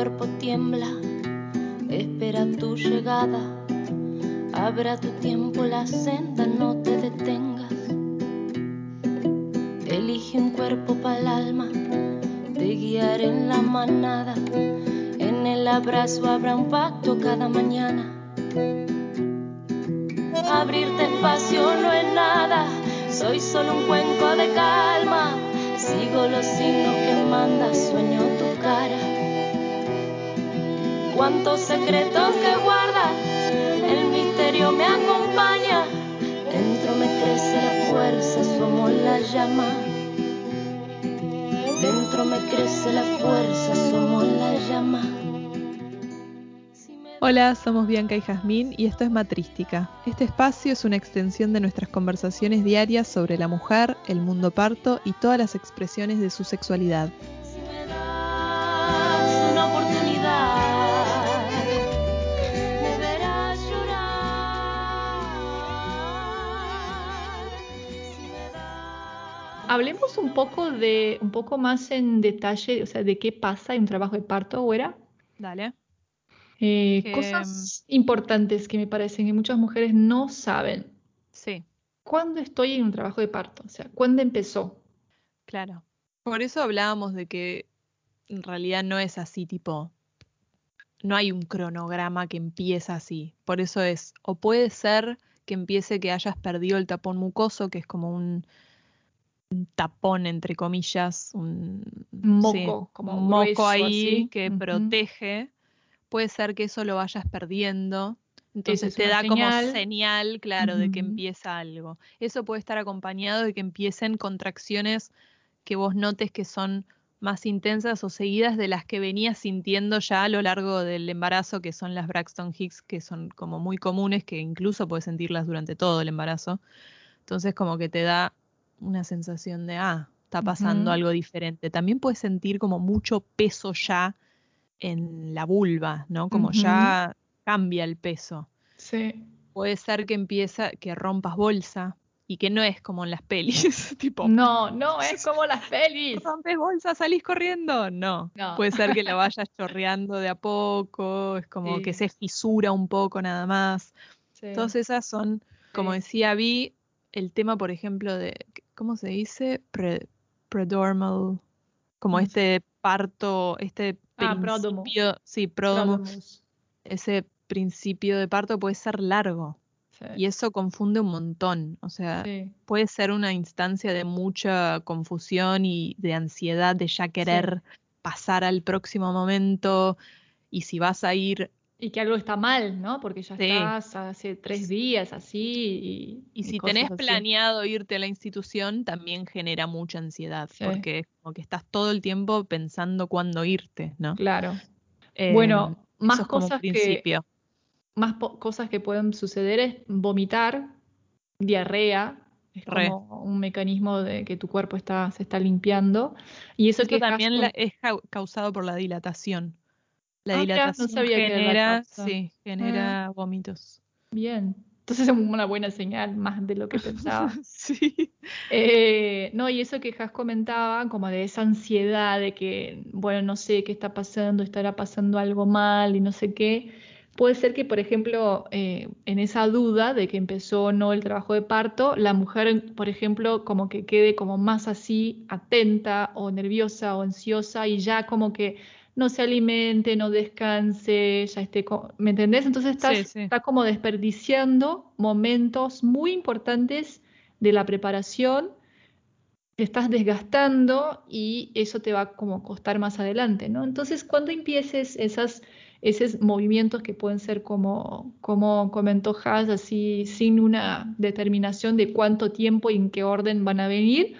cuerpo tiembla, espera tu llegada. Abra tu tiempo la senda, no te detengas. Elige un cuerpo para el alma, te guiaré en la manada. En el abrazo habrá un pacto cada mañana. Abrirte espacio no es nada, soy solo un cuenco de calma. Sigo los signos que manda, sueño. Cuántos secretos que guarda, el misterio me acompaña. Dentro me crece la fuerza, somos la llama. Dentro me crece la fuerza, somos la llama. Hola, somos Bianca y Jazmín y esto es Matrística. Este espacio es una extensión de nuestras conversaciones diarias sobre la mujer, el mundo parto y todas las expresiones de su sexualidad. Hablemos un poco de, un poco más en detalle, o sea, de qué pasa en un trabajo de parto, ¿o Dale. Eh, Que, cosas importantes que me parecen que muchas mujeres no saben. Sí, ¿Cuándo estoy en un trabajo de parto? O sea, ¿cuándo empezó? claro. Por eso hablábamos de que en realidad no es así, tipo, no hay un cronograma que empieza así. Por eso es, o puede ser que empiece que hayas perdido el tapón mucoso, que es como un, un tapón, entre comillas, un Moco, sí, como un moco ahí así. que protege. Puede ser que eso lo vayas perdiendo. Entonces es te da como señal. claro, de que empieza algo. Eso puede estar acompañado de que empiecen contracciones que vos notes que son más intensas o seguidas de las que venías sintiendo ya a lo largo del embarazo, que son las Braxton Hicks, que son como muy comunes, que incluso puedes sentirlas durante todo el embarazo. Entonces como que te da una sensación de, ah, está pasando algo diferente. También puedes sentir como mucho peso ya en la vulva, ¿no? Como ya cambia el peso. Sí. Puede ser que empieza, que rompas bolsa y que no es como en las pelis, tipo, No, no, es como las pelis. rompes bolsa, salís corriendo. No, No. puede ser que la vayas chorreando de a poco, es como Sí. que se fisura un poco nada más. Sí. Todas esas son, como Sí. decía Vi, el tema, por ejemplo, de, ¿cómo se dice? Pre- predormal, como ¿Cómo se- este parto, este Ah, principio, sí, Pródomos. ese principio de parto puede ser largo Sí. y eso confunde un montón. O sea, Sí. puede ser una instancia de mucha confusión y de ansiedad de ya querer pasar al próximo momento y si vas a ir Y que algo está mal, ¿no? Porque ya Sí. estás hace tres días así y, y si tenés así. planeado irte a la institución también genera mucha ansiedad Sí. porque es como que estás todo el tiempo pensando cuándo irte, ¿no? Claro. Eh, Bueno, más cosas que más cosas que pueden suceder es vomitar, diarrea, es Re. como un mecanismo de que tu cuerpo está, se está limpiando. Y eso, Eso que también la- es cau- causado por la dilatación. La Ah, mirá, no dilatación sabía genera, sí, genera vómitos. Bien. Entonces es una buena señal, más de lo que pensaba. sí. Eh, no, y eso que Has comentaba, como de esa ansiedad de que, bueno, no sé qué está pasando, estará pasando algo mal y no sé qué. Puede ser que, por ejemplo, eh, en esa duda de que empezó o no el trabajo de parto, la mujer, por ejemplo, como que quede como más así, atenta o nerviosa o ansiosa y ya como que no se alimente, no descanse, ya esté, ¿me entendés? Entonces estás, Sí, sí. está como desperdiciando momentos muy importantes de la preparación, te estás desgastando y eso te va como a costar más adelante, ¿no? Entonces, cuando empieces esas, esos movimientos que pueden ser como, como comentó Has, así sin una determinación de cuánto tiempo y en qué orden van a venir,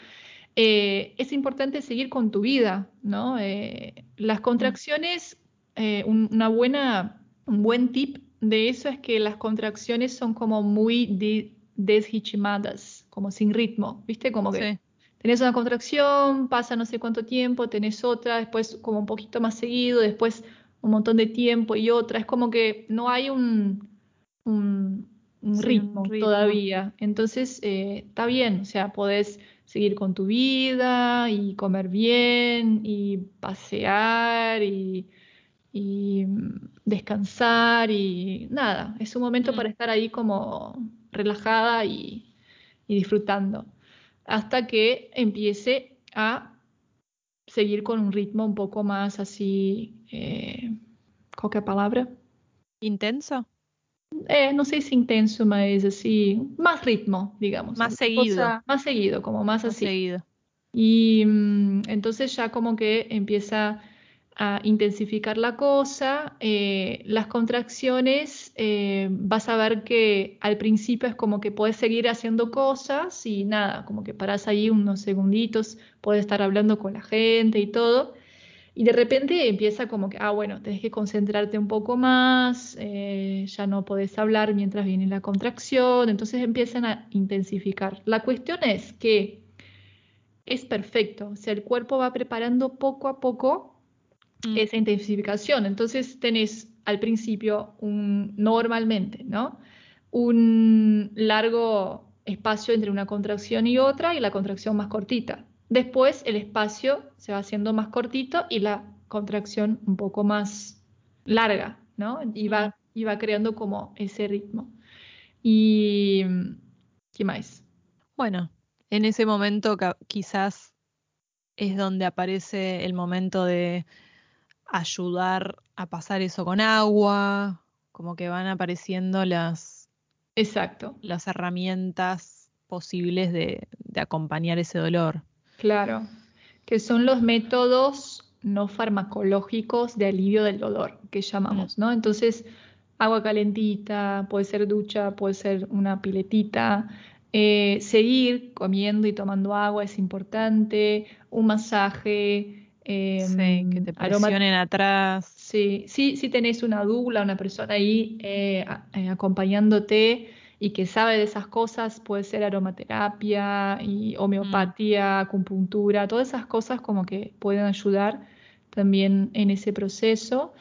eh, es importante seguir con tu vida, ¿no? Eh, las contracciones, eh, un, una buena, un buen tip de eso es que las contracciones son como muy di- deshichimadas, como sin ritmo, ¿viste? Como que Sí. tenés una contracción, pasa no sé cuánto tiempo, tenés otra, después como un poquito más seguido, después un montón de tiempo y otra. Es como que no hay un, un, un Sí, un ritmo ritmo. todavía. Entonces, está bien, o sea, podés seguir con tu vida y comer bien y pasear y, y mm, descansar y nada, es un momento Mm. para estar ahí como relajada y, y disfrutando, hasta que empiece a seguir con un ritmo un poco más así, eh, qualquer palavra? ¿Intenso? É, não sei se intenso, mas assim, más ritmo, digamos. Más seguido. cosa- más seguido, como más Más así. seguido. Y mm, entonces ya como que empieza a intensificar la cosa. eh, las contracciones, eh, vas a ver que al principio es como que puedes seguir haciendo cosas y nada, como que paras ahí unos segunditos, puedes estar hablando con la gente y todo. Y de repente empieza como que, ah, bueno, tenés que concentrarte un poco más, eh, ya no podés hablar mientras viene la contracción, entonces empiezan a intensificar. La cuestión es que es perfecto, o sea, el cuerpo va preparando poco a poco Mm. esa intensificación. Entonces tenés al principio un, normalmente, ¿no? Un largo espacio entre una contracción y otra y la contracción más cortita. Después el espacio se va haciendo más cortito y la contracción un poco más larga, ¿no? Y va, y va creando como ese ritmo. Y ¿qué más? Bueno, en ese momento quizás es donde aparece el momento de ayudar a pasar eso con agua, como que van apareciendo las, Exacto, las herramientas posibles de, de acompañar ese dolor. Claro. Que son los métodos no farmacológicos de alivio del dolor, que llamamos, ¿no? Entonces, agua calentita, puede ser ducha, puede ser una piletita. eh, seguir comiendo y tomando agua es importante, un masaje, eh, Sí, que te aroma- presionen atrás. Sí, sí, sí tenés una dula, una persona ahí eh, eh, acompañándote y que sabe de esas cosas, puede ser aromaterapia y homeopatía, acupuntura, todas esas cosas como que pueden ayudar también en ese proceso.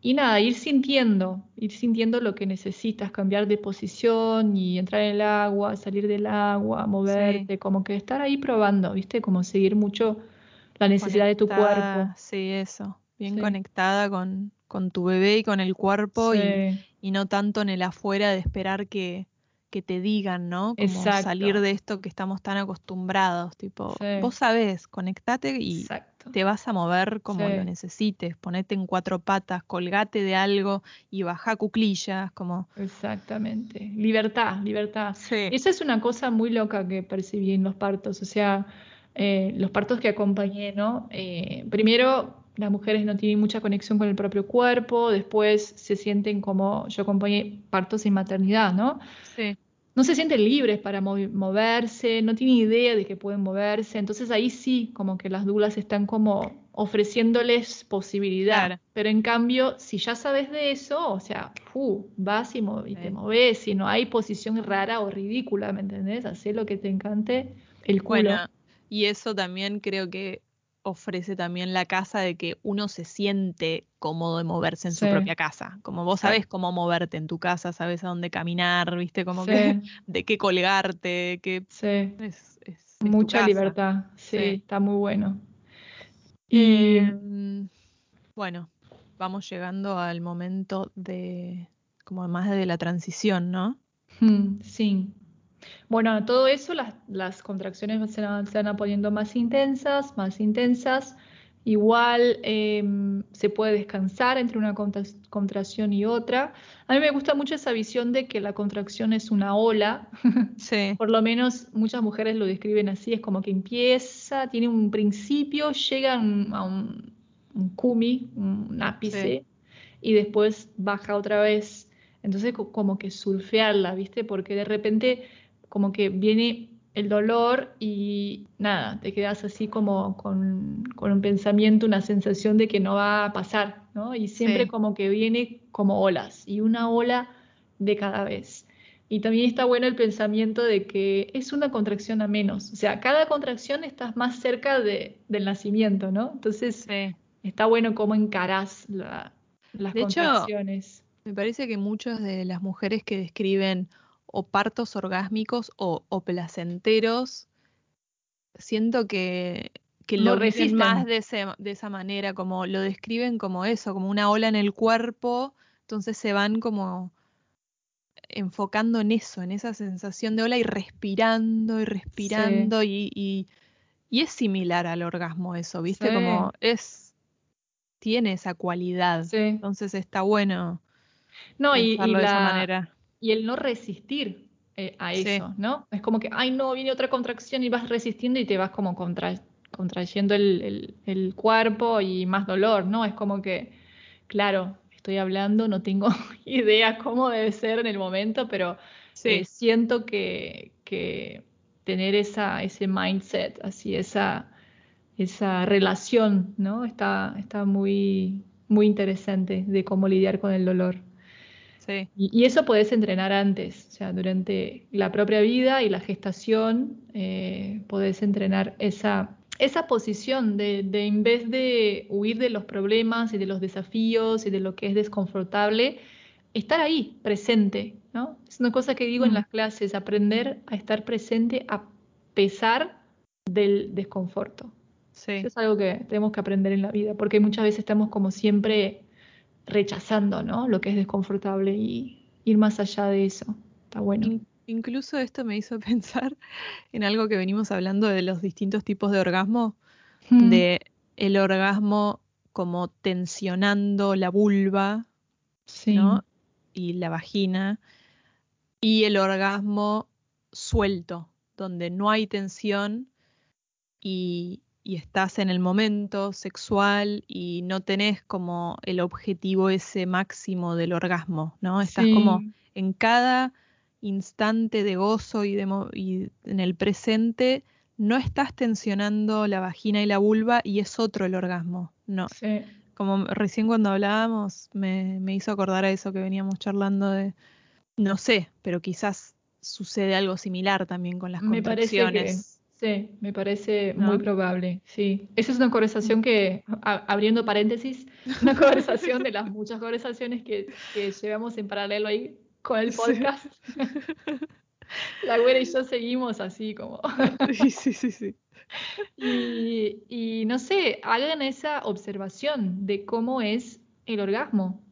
Y nada, ir sintiendo, ir sintiendo lo que necesitas, cambiar de posición y entrar en el agua, salir del agua, moverte, como que estar ahí probando, ¿viste? Como seguir mucho la necesidad de tu cuerpo. Sí, eso. Bien Sí. conectada con, con tu bebé y con el cuerpo y no tanto en el afuera de esperar que, que te digan, ¿no? Como Exacto. salir de esto que estamos tan acostumbrados, tipo, Sí. vos sabés, conectate y Exacto. te vas a mover como Sí. lo necesites, ponete en cuatro patas, colgate de algo y baja cuclillas, como... Exactamente. Libertad, libertad. Sí. Esa es una cosa muy loca que percibí en los partos. O sea, eh, los partos que acompañé, ¿no? Eh, primero, las mujeres no tienen mucha conexión con el propio cuerpo, después se sienten como, yo acompañé partos sin maternidad, ¿no? Sí. no se sienten libres para moverse, no tienen idea de que pueden moverse, entonces ahí sí, como que las dulas están como ofreciéndoles posibilidad, Claro. pero en cambio, si ya sabes de eso, o sea, vas y, y te Sí. moves, y no hay posición rara o ridícula, ¿me entendés? Hacé lo que te encante, el culo. Bueno, y eso también creo que ofrece también la casa de que uno se siente cómodo de moverse en su propia casa. Como vos sabés cómo moverte en tu casa, sabés a dónde caminar, viste, como Sí, que de qué colgarte, que sí. es, es- es tu Mucha casa. libertad, sí, Sí. está muy bueno. Y Em, bueno, vamos llegando al momento de como más de la transición, ¿no? Mm, Sí. Bueno, todo eso, las, las contracciones se van, se van poniendo más intensas, más intensas. Igual em, se puede descansar entre una contra- contracción y otra. A mí me gusta mucho esa visión de que la contracción es una ola. Sí, Por lo menos muchas mujeres lo describen así, es como que empieza, tiene un principio, llega a un, a un, cumi, un ápice, y después baja otra vez. Entonces co- como que surfearla, ¿viste? Porque de repente como que viene el dolor y nada, te quedas así como con, con un pensamiento, una sensación de que no va a pasar, ¿no? Y siempre Sí. como que viene como olas, y una ola de cada vez. Y también está bueno el pensamiento de que es una contracción a menos. O sea, cada contracción estás más cerca de- del nacimiento, ¿no? Entonces sí. está bueno cómo encarás la- las De hecho, contracciones. Me parece que muchas de las mujeres que describen o partos orgásmicos o, o placenteros, siento que, que No lo resisten. más de, ese- de esa manera, como lo describen como eso, como una ola en el cuerpo, entonces se van como enfocando en eso, en esa sensación de ola y respirando y respirando y, y- y es similar al orgasmo eso, ¿viste? Sí. Como es, tiene esa cualidad, Sí. entonces está bueno No, y, de esa manera. Y el no resistir eh, a Sí. eso, ¿no? Es como que, ay, no, viene otra contracción y vas resistiendo y te vas como contra- contrayendo el, el- el cuerpo y más dolor, ¿no? Es como que, claro, estoy hablando, no tengo idea cómo debe ser en el momento, pero Sí, eh, siento que, que tener esa, ese mindset, así, esa, esa relación, ¿no? Está, está muy, muy interesante de cómo lidiar con el dolor. Sí, Y, y eso podés entrenar antes, o sea, durante la propia vida y la gestación, eh, podés entrenar esa, esa posición de, de en vez de huir de los problemas y de los desafíos y de lo que es desconfortable, estar ahí, presente, ¿no? Es una cosa que digo en Mm. las clases, aprender a estar presente a pesar del desconforto. sí. Eso es algo que tenemos que aprender en la vida, porque muchas veces estamos como siempre rechazando, ¿no? Lo que es desconfortable y ir más allá de eso. Está bueno. In- incluso esto me hizo pensar en algo que venimos hablando de los distintos tipos de orgasmo, Mm, de el orgasmo como tensionando la vulva, sí, ¿no? Y la vagina, y el orgasmo suelto, donde no hay tensión y, y estás en el momento sexual y no tenés como el objetivo ese máximo del orgasmo, ¿no? Estás como en cada instante de gozo y, de y en el presente no estás tensionando la vagina y la vulva y es otro el orgasmo. No, sí. como recién cuando hablábamos me, me hizo acordar a eso que veníamos charlando de, no sé, pero quizás sucede algo similar también con las Me contracciones. Sí, me parece ¿No? muy probable, sí. Esa es una conversación que, a- abriendo paréntesis, una conversación de las muchas conversaciones que, que llevamos en paralelo ahí con el Sí. podcast. La güera y yo seguimos así como... Sí, sí, sí, sí. Y, y no sé, hagan esa observación de cómo es el orgasmo.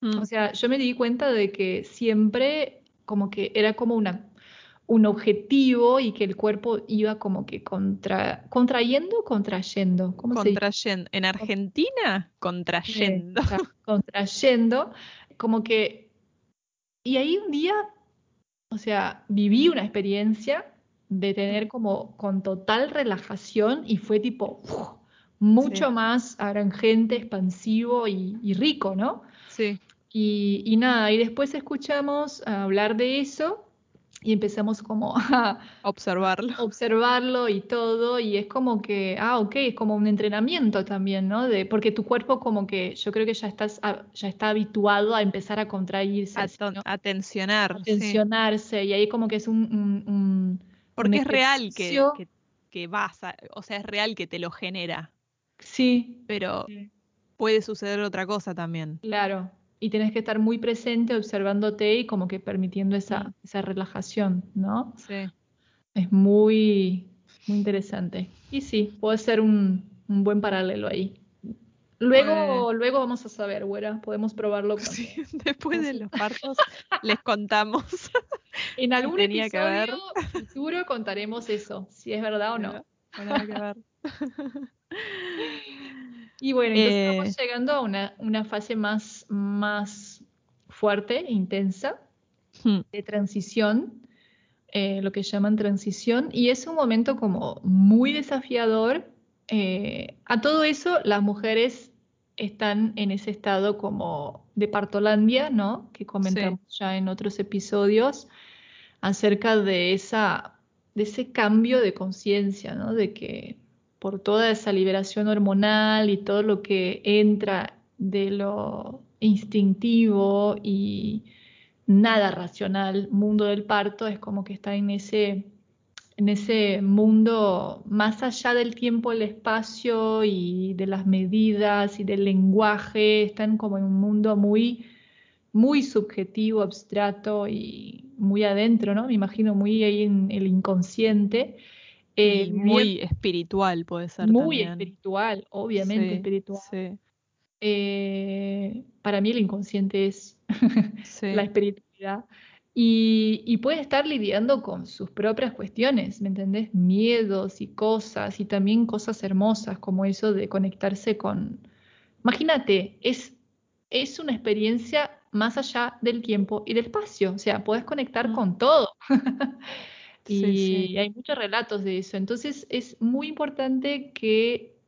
Mm, O sea, yo me di cuenta de que siempre como que era como una, un objetivo y que el cuerpo iba como que contra, contrayendo, contrayendo. ¿Cómo se dice? En Argentina, contrayendo. Contra- contrayendo, como que... Y ahí un día, o sea, viví una experiencia de tener como con total relajación y fue tipo ¡uf! mucho Sí. más arangente, expansivo y, y rico, ¿no? Sí, Y, y nada, y después escuchamos hablar de eso y empezamos como a observarlo. observarlo y todo, y es como que, ah, ok, es como un entrenamiento también, ¿no? De, porque tu cuerpo como que yo creo que ya estás, a- ya está habituado a empezar a contraerse, A, ¿no? a tensionar, A sí. tensionarse, y ahí como que es un, un- un- un Porque es real que, que, que vas a- o sea, es real que te lo genera, Sí, pero sí, puede suceder otra cosa también. claro. Y tienes que estar muy presente observándote y como que permitiendo esa, esa relajación, ¿no? Sí, Es muy, muy interesante. Y sí, puede ser un, un buen paralelo ahí. Luego, luego vamos a saber, güera, podemos probarlo sí, después de los partos les contamos. En algún tenía que ver. episodio futuro contaremos eso, si es verdad o no. Pero, o nada que ver. Y bueno, entonces Eh, estamos llegando a una, una fase más, más fuerte, intensa, hmm, de transición, eh, lo que llaman transición, y es un momento como muy desafiador. Eh, a todo eso, las mujeres están en ese estado como de partolandia, ¿no? Que comentamos ya en otros episodios acerca de esa, de ese cambio de conciencia, ¿no? De que por toda esa liberación hormonal y todo lo que entra de lo instintivo y nada racional, mundo del parto, es como que está en ese, en ese mundo más allá del tiempo, el espacio y de las medidas y del lenguaje, están como en un mundo muy, muy subjetivo, abstracto y muy adentro, ¿no? Me imagino muy ahí en el inconsciente. Eh, muy espiritual puede ser. Muy espiritual, obviamente espiritual. Eh, para mí el inconsciente es la espiritualidad. Y, puede estar lidiando con sus propias cuestiones, ¿me entendés? Miedos y cosas, y también cosas hermosas como eso de conectarse con... Imagínate, es, es una experiencia más allá del tiempo y del espacio, o sea, puedes conectar con todo. y hay muchos relatos de eso. Entonces es muy importante que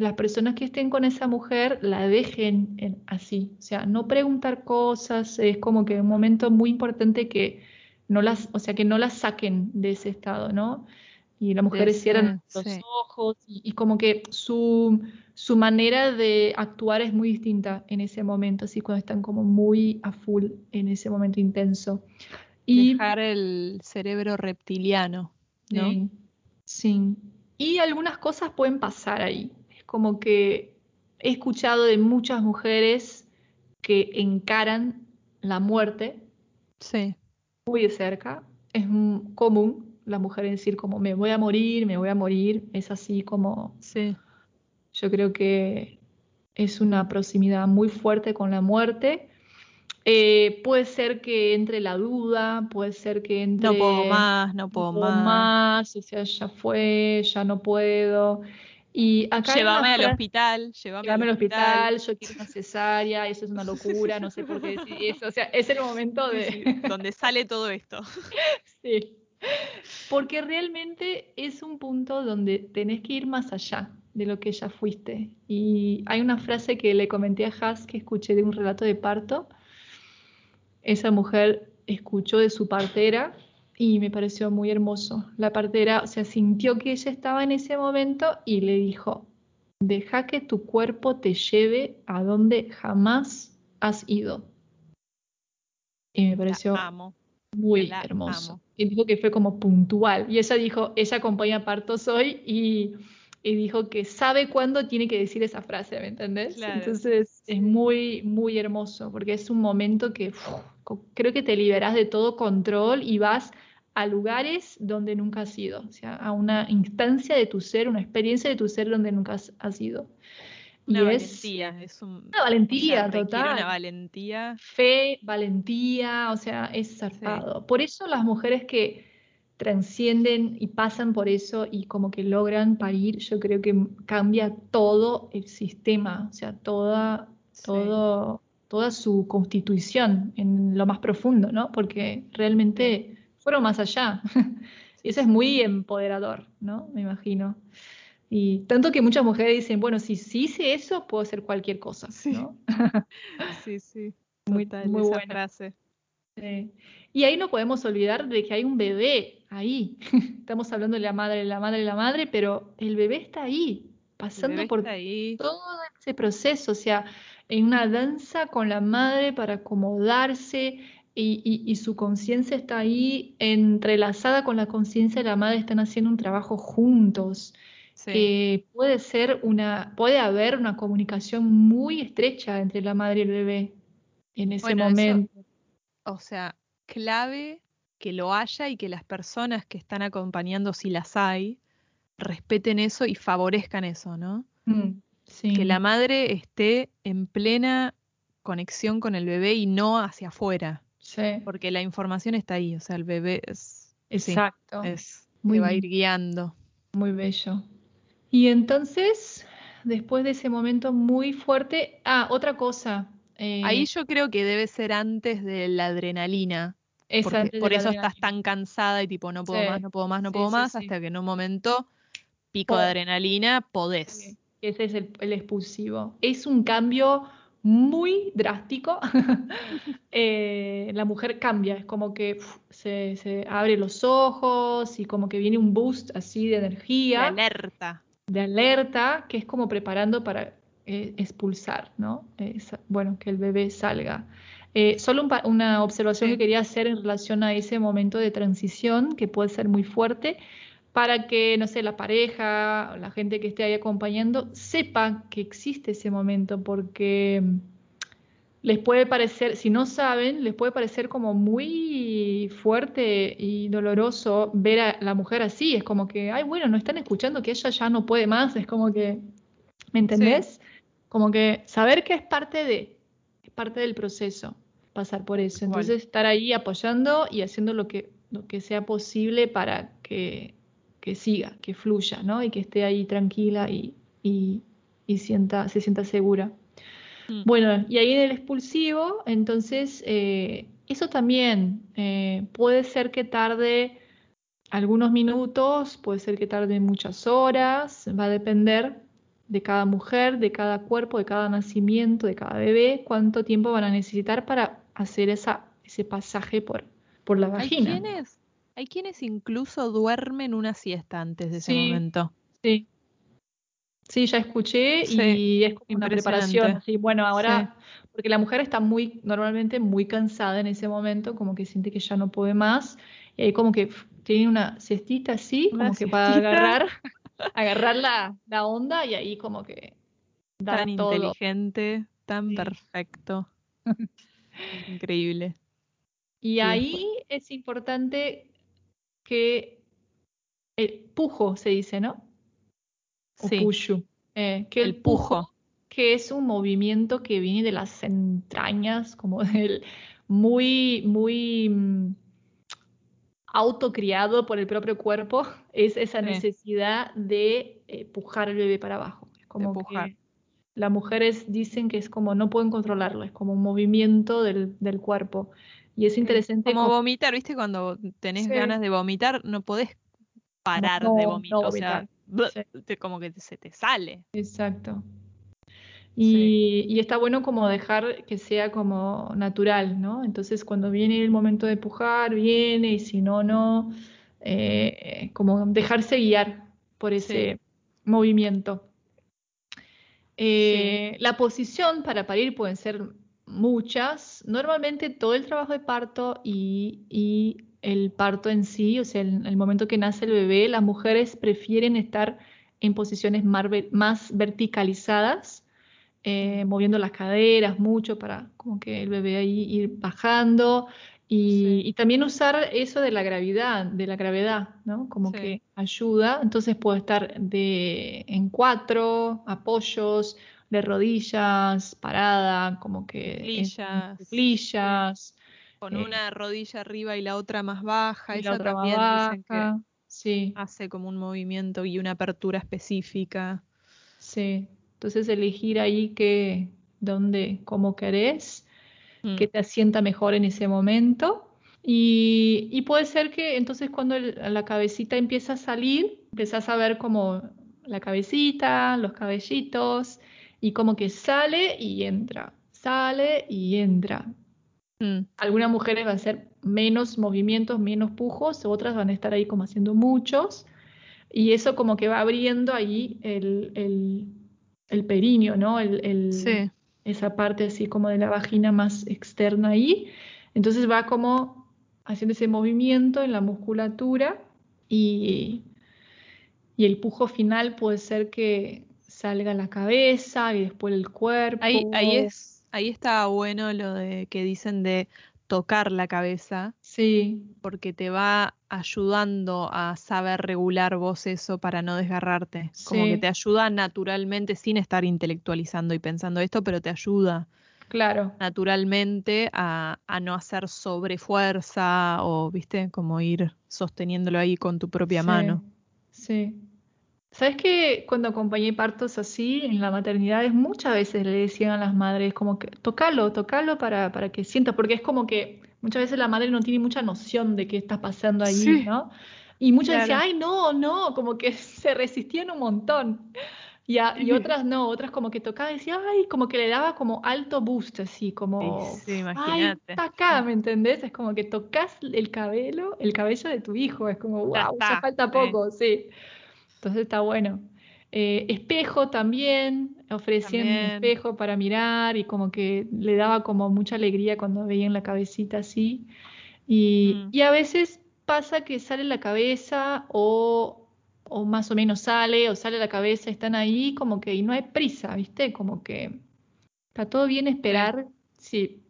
las personas que estén con esa mujer la dejen así, o sea, no preguntar cosas, es como que un momento muy importante que no las, o sea, que no las saquen de ese estado, ¿no? Y las mujeres cierran los ojos y, como que su, su manera de actuar es muy distinta en ese momento, así cuando están como muy a full en ese momento intenso. Y, Dejar el cerebro reptiliano, ¿no? sí. Y algunas cosas pueden pasar ahí como que he escuchado de muchas mujeres que encaran la muerte sí. muy de cerca. Es común la mujer decir como me voy a morir, me voy a morir. Es así como... Sí. Yo creo que es una proximidad muy fuerte con la muerte. Eh, puede ser que entre la duda, puede ser que entre... No puedo más, no puedo, no puedo más. más. O sea, ya fue, ya no puedo. Y acá llévame al hospital, llévame, al hospital. yo quiero una cesárea, eso es una locura, no sé por qué decir eso. O sea, es el momento de. donde sale todo esto. sí. Porque realmente es un punto donde tenés que ir más allá de lo que ya fuiste. Y hay una frase que le comenté a Haas que escuché de un relato de parto. Esa mujer escuchó de su partera y me pareció muy hermoso. La partera, o sea, sintió que ella estaba en ese momento y le dijo, deja que tu cuerpo te lleve a donde jamás has ido. Y me pareció muy hermoso. Y dijo que fue como puntual. Y ella dijo, ella acompaña partos hoy y, dijo que sabe cuándo tiene que decir esa frase, ¿me entendés? Entonces es muy, muy hermoso porque es un momento que creo que te liberas de todo control y vas a lugares donde nunca has ido, o sea, a una instancia de tu ser, una experiencia de tu ser donde nunca has, ido. Una valentía, es, una valentía total. Una valentía. Fe, valentía, o sea, es zarpado. Por eso las mujeres que transcienden y pasan por eso y como que logran parir, yo creo que cambia todo el sistema, o sea, toda, todo, toda su constitución en lo más profundo, ¿no? Porque realmente fueron más allá. y eso es muy empoderador, ¿no? Me imagino. Y tanto que muchas mujeres dicen, bueno, si, si hice eso, puedo hacer cualquier cosa, sí. sí, sí. muy, muy buena frase. Y ahí no podemos olvidar de que hay un bebé ahí. Estamos hablando de la madre, la madre, la madre, pero el bebé está ahí, pasando por todo ese proceso, o sea, en una danza con la madre para acomodarse, y, su conciencia está ahí entrelazada con la conciencia de la madre, están haciendo un trabajo juntos. Eh, puede ser una, puede haber una comunicación muy estrecha entre la madre y el bebé en ese momento. O sea, clave que lo haya y que las personas que están acompañando, si las hay, respeten eso y favorezcan eso, ¿no? Mm, que la madre esté en plena conexión con el bebé y no hacia afuera. Porque la información está ahí, o sea, el bebé es. Exacto. es, muy, va a ir guiando. Muy bello. Y entonces, después de ese momento muy fuerte. Ah, otra cosa. Eh, ahí yo creo que debe ser antes de la adrenalina. Porque, por eso estás tan cansada y tipo, no puedo más, no puedo más, no puedo más, hasta que en un momento, pico de adrenalina, podés. Ese es el, el expulsivo. Es un cambio muy drástico, eh, la mujer cambia, es como que se, abre los ojos y como que viene un boost así de energía. De alerta. De alerta, que es como preparando para eh, expulsar, ¿no? bueno, que el bebé salga. Eh, solo una observación que quería hacer en relación a ese momento de transición, que puede ser muy fuerte para que, no sé, la pareja, la gente que esté ahí acompañando, sepa que existe ese momento, porque les puede parecer, si no saben, les puede parecer como muy fuerte y doloroso ver a la mujer así. Es como que, ay, bueno, no están escuchando que ella ya no puede más. Es como que, ¿me entendés? Como que saber que es parte de, es parte del proceso, pasar por eso. Entonces, estar ahí apoyando y haciendo lo que, lo que sea posible para que, que siga, que fluya, ¿no? Y que esté ahí tranquila y, y, y sienta, se sienta segura. Mm. Bueno, y ahí en el expulsivo, entonces, eh, eso también eh, puede ser que tarde algunos minutos, puede ser que tarde muchas horas, va a depender de cada mujer, de cada cuerpo, de cada nacimiento, de cada bebé, cuánto tiempo van a necesitar para hacer esa, ese pasaje por, por la vagina. ¿Hay quienes, hay quienes incluso duermen una siesta antes de ese momento. Sí, Sí, ya escuché y es como una preparación. Sí, bueno, ahora, porque la mujer está muy, normalmente muy cansada en ese momento, como que siente que ya no puede más, y ahí como que tiene una cestita así, como que para agarrar, agarrar la, la, onda y ahí como que tan inteligente, tan perfecto. Increíble. Y ahí es importante que el pujo se dice, ¿no? sí. Eh, que el, pujo, que es un movimiento que viene de las entrañas, como del muy, muy mm, autocriado por el propio cuerpo, es esa necesidad de eh, pujar el bebé para abajo. Es como que las mujeres dicen que es como no pueden controlarlo, es como un movimiento del, del cuerpo. Y es interesante. Como, vomitar, ¿viste? Cuando tenés ganas de vomitar, no podés parar de vomitar. o sea, como que se te sale. Exacto. Y, está bueno como dejar que sea como natural, ¿no? Entonces cuando viene el momento de pujar, viene y si no, no. Eh, como dejarse guiar por ese movimiento. Eh, la posición para parir pueden ser muchas. Normalmente todo el trabajo de parto y, y el parto en sí, o sea, en el momento que nace el bebé, las mujeres prefieren estar en posiciones más verticalizadas, eh, moviendo las caderas mucho para como que el bebé ahí ir bajando y, también usar eso de la gravedad, de la gravedad, ¿no? Como que ayuda. Entonces puede estar de en cuatro apoyos, de rodillas, parada, como que flillas. Con eh, una rodilla arriba y la otra más baja. Esa también dicen que sí. hace como un movimiento y una apertura específica. Sí. Entonces elegir ahí que, dónde, cómo querés, mm. que te asienta mejor en ese momento. Y, puede ser que entonces cuando la cabecita empieza a salir, empezás a ver como la cabecita, los cabellitos, y como que sale y entra, sale y entra. Mm. Algunas mujeres van a hacer menos movimientos, menos pujos, otras van a estar ahí como haciendo muchos. Y eso como que va abriendo ahí el, el, el perineo, ¿no? El, Esa parte así como de la vagina más externa ahí. Entonces va como haciendo ese movimiento en la musculatura y, y el pujo final puede ser que salga la cabeza y después el cuerpo. Ahí, ahí es ahí está bueno lo de que dicen de tocar la cabeza. Sí. Porque te va ayudando a saber regular vos eso para no desgarrarte. Como que te ayuda naturalmente, sin estar intelectualizando y pensando esto, pero te ayuda. Claro. Naturalmente a, a no hacer sobrefuerza o, viste, como ir sosteniéndolo ahí con tu propia mano. Sí. ¿Sabes que cuando acompañé partos así en la maternidad, muchas veces le decían a las madres como que tocalo, tocalo para, para que sienta, porque es como que muchas veces la madre no tiene mucha noción de qué está pasando ahí, ¿no? Y muchas decían, ay, no, no, como que se resistían un montón. Y, y otras no, otras como que tocaba y decía, ay, como que le daba como alto boost, así, como, sí, ay, está acá, ¿me entendés? Es como que tocas el cabello, el cabello de tu hijo, es como, wow, ya falta poco, sí. Entonces está bueno. Eh, espejo también, ofrecían un espejo para mirar y como que le daba como mucha alegría cuando veían la cabecita así. Y, y a veces pasa que sale la cabeza o, o, más o menos sale o sale la cabeza, están ahí como que y no hay prisa, ¿viste? Como que está todo bien esperar si,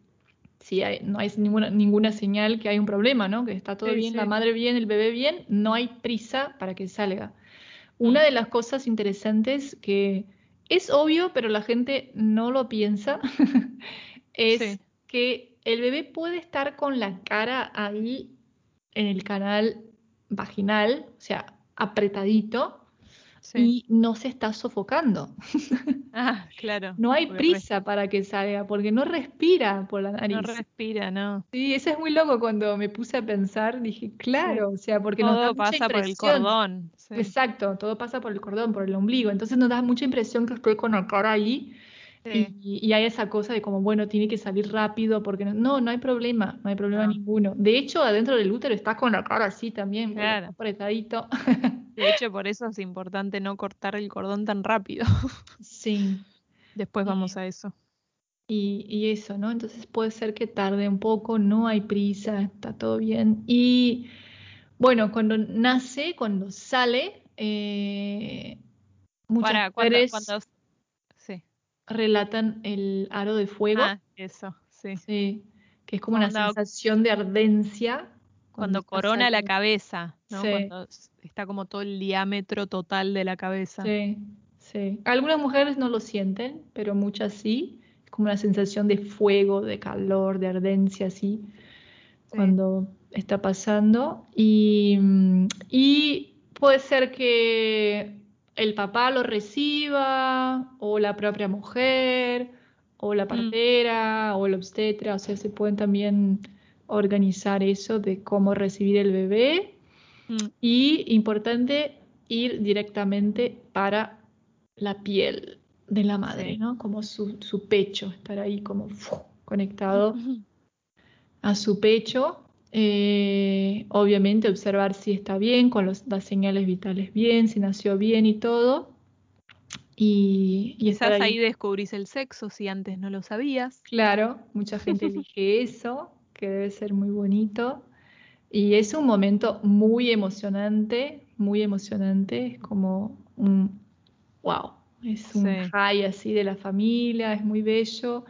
si no hay ninguna, ninguna señal que hay un problema, ¿no? Que está todo Sí, bien, la sí. madre bien, el bebé bien, no hay prisa para que salga. Una de las cosas interesantes que es obvio, pero la gente no lo piensa, es Sí. que el bebé puede estar con la cara ahí en el canal vaginal, o sea, apretadito, Sí. y no se está sofocando. Ah, claro. No hay prisa para que salga, porque no respira por la No nariz. respira, no. Sí, eso es muy loco cuando me puse a pensar, dije, claro, o sea, porque nos da Todo mucha pasa por el impresión. cordón. sí. Exacto, todo pasa por el cordón, por el ombligo. Entonces nos da mucha impresión que estoy con la cara ahí Sí. y, y hay esa cosa de como, bueno, tiene que salir rápido porque no, no, no hay problema, no hay problema No. ninguno. De hecho, adentro del útero estás con la cara así también, Claro. está apretadito. De hecho, por eso es importante no cortar el cordón tan rápido. Sí, Después vamos a eso. y, y eso, ¿no? Entonces puede ser que tarde un poco, no hay prisa, está todo bien. Y bueno, cuando nace, cuando sale, eh, muchas Para, cuando, mujeres cuando... Sí. relatan el aro de fuego. Ah, eso, sí. Sí, que es como una sensación de ardencia. Cuando corona la cabeza, ¿no? Sí. Cuando está como todo el diámetro total de la cabeza. Sí, sí. Algunas mujeres no lo sienten, pero muchas sí. Es como una sensación de fuego, de calor, de ardencia, así, Sí. cuando está pasando. Y, mm, y puede ser que el papá lo reciba, o la propia mujer, o la partera, o el obstetra. O sea, se pueden también organizar eso de cómo recibir el bebé. Y importante ir directamente para la piel de la madre. ¿no? Como su, su pecho, estar ahí como conectado a su pecho. Eh, obviamente observar si está bien, con los- las señales vitales bien, si nació bien y todo. Y, y Quizás ahí descubrís el sexo si antes no lo sabías. Claro, mucha gente elige eso, que debe ser muy bonito. Y es un momento muy emocionante, muy emocionante. Es como un wow, es un Sí. high así de la familia, es muy bello.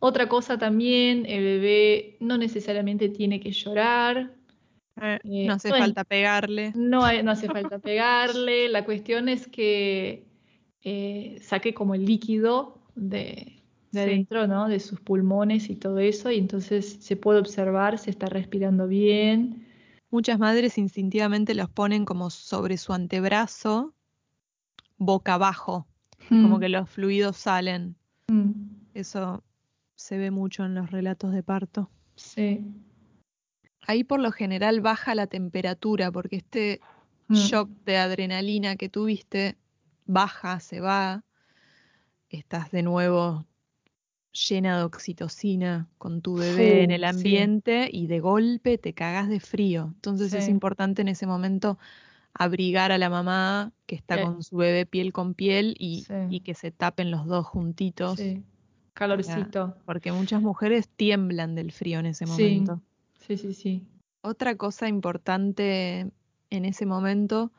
Otra cosa también, el bebé no necesariamente tiene que llorar. Eh, Eh, no hace no es- falta pegarle. No, no hace falta pegarle. La cuestión es que eh, saque como el líquido de, de adentro, ¿no? De sus pulmones y todo eso. Y entonces se puede observar si está respirando bien. Muchas madres instintivamente los ponen como sobre su antebrazo, boca abajo, como Mm, que los fluidos salen. mm, Eso se ve mucho en los relatos de parto. sí. Ahí por lo general baja la temperatura porque este Mm, shock de adrenalina que tuviste baja, se va, estás de nuevo llena de oxitocina con tu bebé en el sí. ambiente y de golpe te cagas de frío. Entonces es importante en ese momento abrigar a la mamá que está Eh. con su bebé piel con piel y, y que se tapen los dos juntitos, Sí. Calorcito. porque muchas mujeres tiemblan del frío en ese momento. Sí, sí, sí. Otra cosa importante en ese momento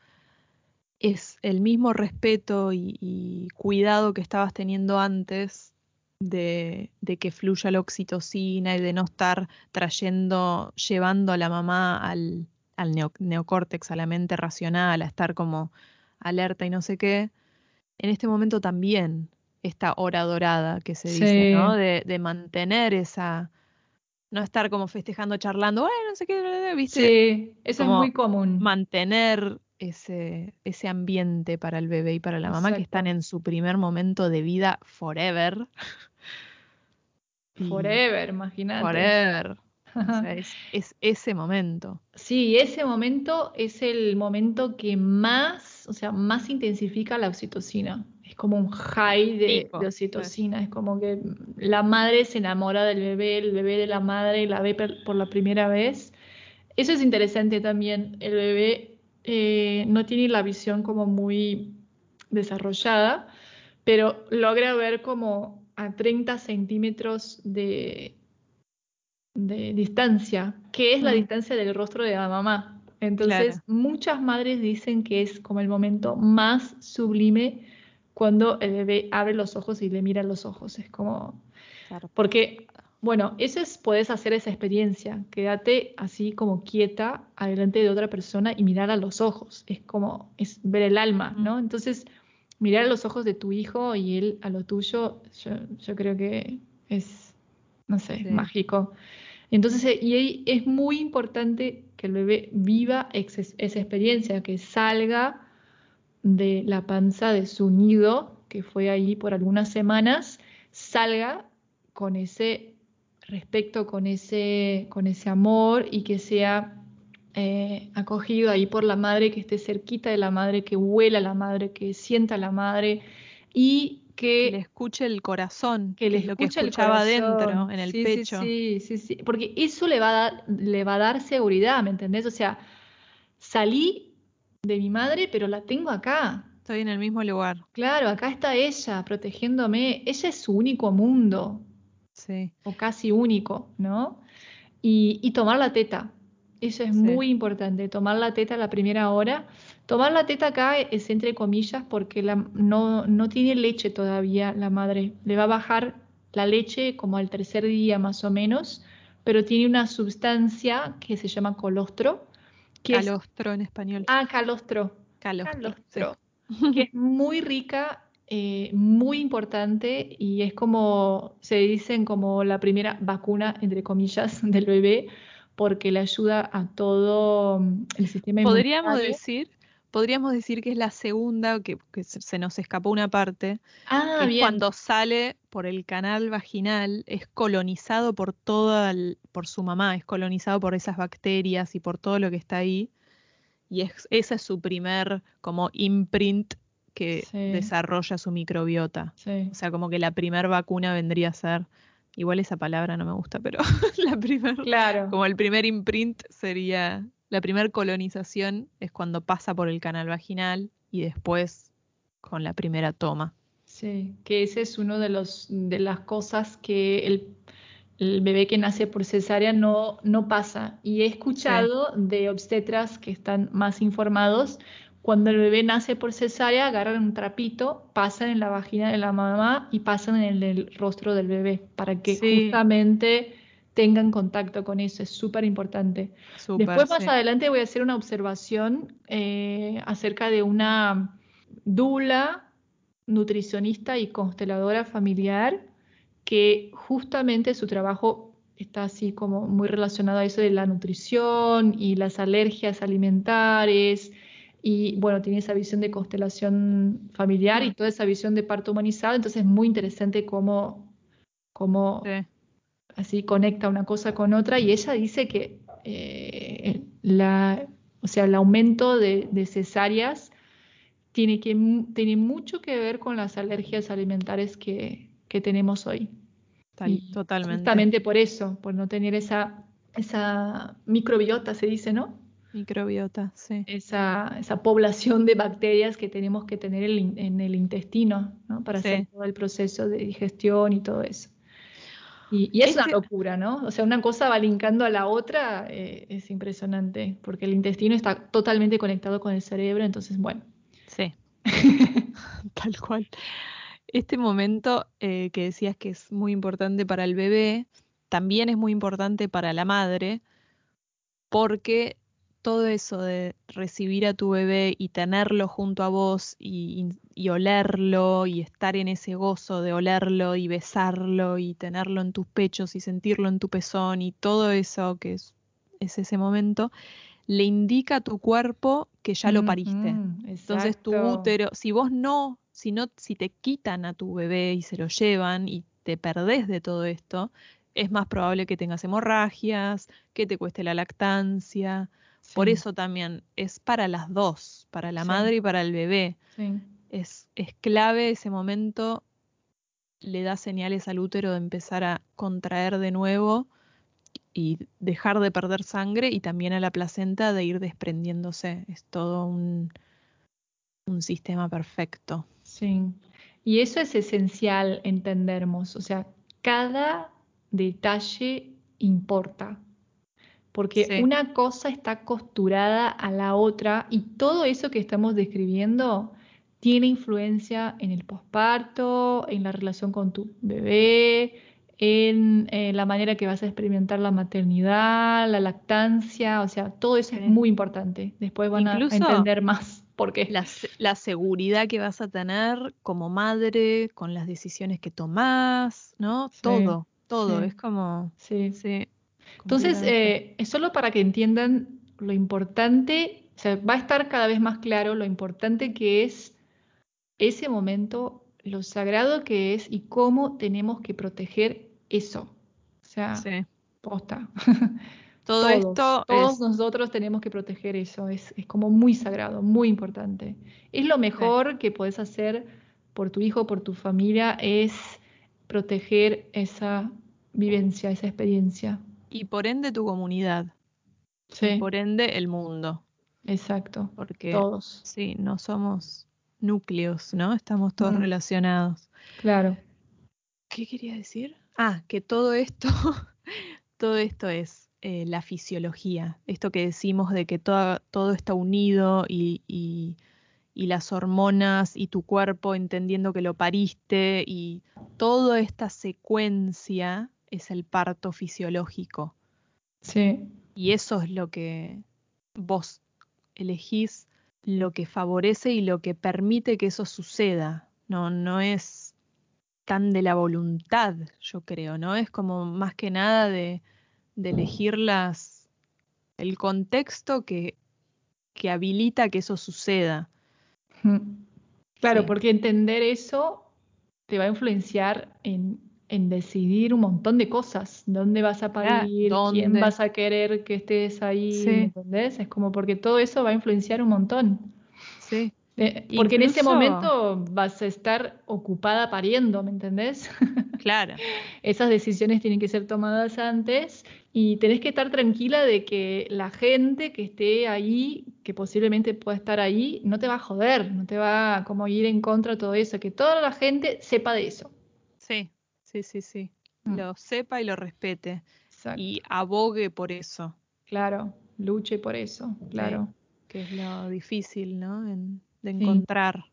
es el mismo respeto y, y cuidado que estabas teniendo antes de, de que fluya la oxitocina y de no estar trayendo, llevando a la mamá al, al neo- neocórtex, a la mente racional, a estar como alerta y no sé qué. En este momento también esta hora dorada que se dice, ¿no? De, de mantener esa, no estar como festejando, charlando, bueno, no sé qué, ¿viste? Sí, eso es muy común. mantener ese, ese ambiente para el bebé y para la mamá que están en su primer momento de vida forever. Forever, imagínate. Forever. O sea, es, es ese momento. Sí, ese momento es el momento que más, o sea, más intensifica la oxitocina. Es como un high de, de oxitocina. Es como que la madre se enamora del bebé, el bebé de la madre la ve por la primera vez. Eso es interesante también. El bebé eh, no tiene la visión como muy desarrollada, pero logra ver como a 30 centímetros de, de distancia, que es la Mm. distancia del rostro de la mamá. Entonces, Claro. muchas madres dicen que es como el momento más sublime cuando el bebé abre los ojos y le mira los ojos. Es como, porque Bueno, eso es, puedes hacer esa experiencia. Quédate así como quieta adelante de otra persona y mirar a los ojos. Es como, es ver el alma, ¿no? Entonces, mirar a los ojos de tu hijo y él a lo tuyo, yo, creo que es, no sé, mágico. Entonces, eh, y es muy importante que el bebé viva esa experiencia, que salga de la panza de su nido, que fue ahí por algunas semanas, salga con ese respecto con ese, con ese amor y que sea eh, acogido ahí por la madre, que esté cerquita de la madre, que huela a la madre, que sienta a la madre y que, le escuche el corazón, que le lo que escuchaba adentro, en el pecho. Sí, sí, sí, porque eso le va, a dar, le va a dar seguridad, ¿me entendés? O sea, salí de mi madre, pero la tengo acá. Estoy en el mismo lugar. Claro, acá está ella protegiéndome. Ella es su único mundo o casi único, ¿no? Y, tomar la teta. Eso es muy importante, tomar la teta la primera hora. Tomar la teta acá es entre comillas porque la, no, no tiene leche todavía la madre. Le va a bajar la leche como al tercer día más o menos, pero tiene una sustancia que se llama colostro. calostro en español. Ah, calostro. Calostro. que es muy rica eh, muy importante y es como, se dicen como la primera vacuna, entre comillas, del bebé, porque le ayuda a todo mm, el sistema Podríamos decir, podríamos decir que es la segunda, que, se nos escapó una parte, ah, cuando sale por el canal vaginal, es colonizado por toda, por su mamá, es colonizado por esas bacterias y por todo lo que está ahí. Y es, ese es su primer como imprint que desarrolla su microbiota. O sea, como que la primer vacuna vendría a ser, igual esa palabra no me gusta, pero la primer, claro. como el primer imprint sería, la primer colonización es cuando pasa por el canal vaginal y después con la primera toma. Sí, que ese es uno de los de las cosas que el, el bebé que nace por cesárea no, no pasa. Y he escuchado de obstetras que están más informados cuando el bebé nace por cesárea, agarran un trapito, pasan en la vagina de la mamá y pasan en el, rostro del bebé para que justamente tengan contacto con eso. Es súper importante. Después, más adelante, voy a hacer una observación eh, acerca de una dula, nutricionista y consteladora familiar que justamente su trabajo está así como muy relacionado a eso de la nutrición y las alergias alimentares y bueno, tiene esa visión de constelación familiar y toda esa visión de parto humanizado, entonces es muy interesante cómo, cómo así conecta una cosa con otra y ella dice que eh, la, o sea, el aumento de, cesáreas tiene, que, tiene mucho que ver con las alergias alimentares que, que tenemos hoy. totalmente. Justamente por eso, por no tener esa, esa microbiota, se dice, ¿no? Microbiota, sí. Esa, esa población de bacterias que tenemos que tener en, el intestino, ¿no? Para hacer todo el proceso de digestión y todo eso. Y, es una este locura, ¿no? O sea, una cosa va linkando a la otra, eh, es impresionante, porque el intestino está totalmente conectado con el cerebro, entonces, bueno. Sí. Tal cual. Este momento eh, que decías que es muy importante para el bebé, también es muy importante para la madre, porque todo eso de recibir a tu bebé y tenerlo junto a vos y, olerlo y estar en ese gozo de olerlo y besarlo y tenerlo en tus pechos y sentirlo en tu pezón y todo eso que es, ese momento, le indica a tu cuerpo que ya lo pariste. Entonces tu útero, si vos no, si no, si te quitan a tu bebé y se lo llevan y te perdés de todo esto, es más probable que tengas hemorragias, que te cueste la lactancia, por eso también es para las dos, para la madre y para el bebé. Es, es clave ese momento, le da señales al útero de empezar a contraer de nuevo y dejar de perder sangre y también a la placenta de ir desprendiéndose. Es todo un, un sistema perfecto. Sí, y eso es esencial entendernos, o sea, cada detalle importa porque una cosa está costurada a la otra y todo eso que estamos describiendo tiene influencia en el posparto, en la relación con tu bebé, en eh, la manera que vas a experimentar la maternidad, la lactancia, o sea, todo eso es muy importante. Después van a entender más por qué. la, se- la seguridad que vas a tener como madre, con las decisiones que tomás, ¿no? Sí, Todo, todo. Es como, sí. sí, Entonces, eh, es solo para que entiendan lo importante, o sea, va a estar cada vez más claro lo importante que es ese momento, lo sagrado que es y cómo tenemos que proteger eso. O sea, Sí. posta. Todo Todos, esto todos es, nosotros tenemos que proteger eso. Es, es como muy sagrado, muy importante. Es lo sí. mejor que puedes hacer por tu hijo, por tu familia, es proteger esa vivencia, esa experiencia. Y por ende tu comunidad, y Sí, por ende el mundo, exacto. porque Todos. sí, no somos núcleos, ¿no? Estamos todos Mm, relacionados. claro. ¿Qué quería decir? Ah, que todo esto, todo esto es eh, la fisiología, esto que decimos de que toda- todo está unido y, y- y las hormonas y tu cuerpo entendiendo que lo pariste y toda esta secuencia es el parto fisiológico. Sí, Y eso es lo que vos elegís, lo que favorece y lo que permite que eso suceda. No, no es tan de la voluntad, yo creo, ¿no? Es como más que nada de, de elegir las, el contexto que, que habilita que eso suceda. Claro, Sí, porque entender eso te va a influenciar en, en decidir un montón de cosas. ¿Dónde vas a parir? ¿Quién vas a querer que estés ahí? ¿Me Sí, entendés? Es como porque todo eso va a influenciar un montón. sí. Eh, porque en ese momento vas a estar ocupada pariendo, ¿me entendés? claro, Esas decisiones tienen que ser tomadas antes y tenés que estar tranquila de que la gente que esté ahí, que posiblemente pueda estar ahí, no te va a joder, no te va a como ir en contra de todo eso, que toda la gente sepa de eso. sí, sí, sí, sí. Mm, Lo sepa y lo respete Exacto, y abogue por eso. claro, luche por eso, Sí, claro. que es lo difícil, ¿no? En- de Sí. encontrar.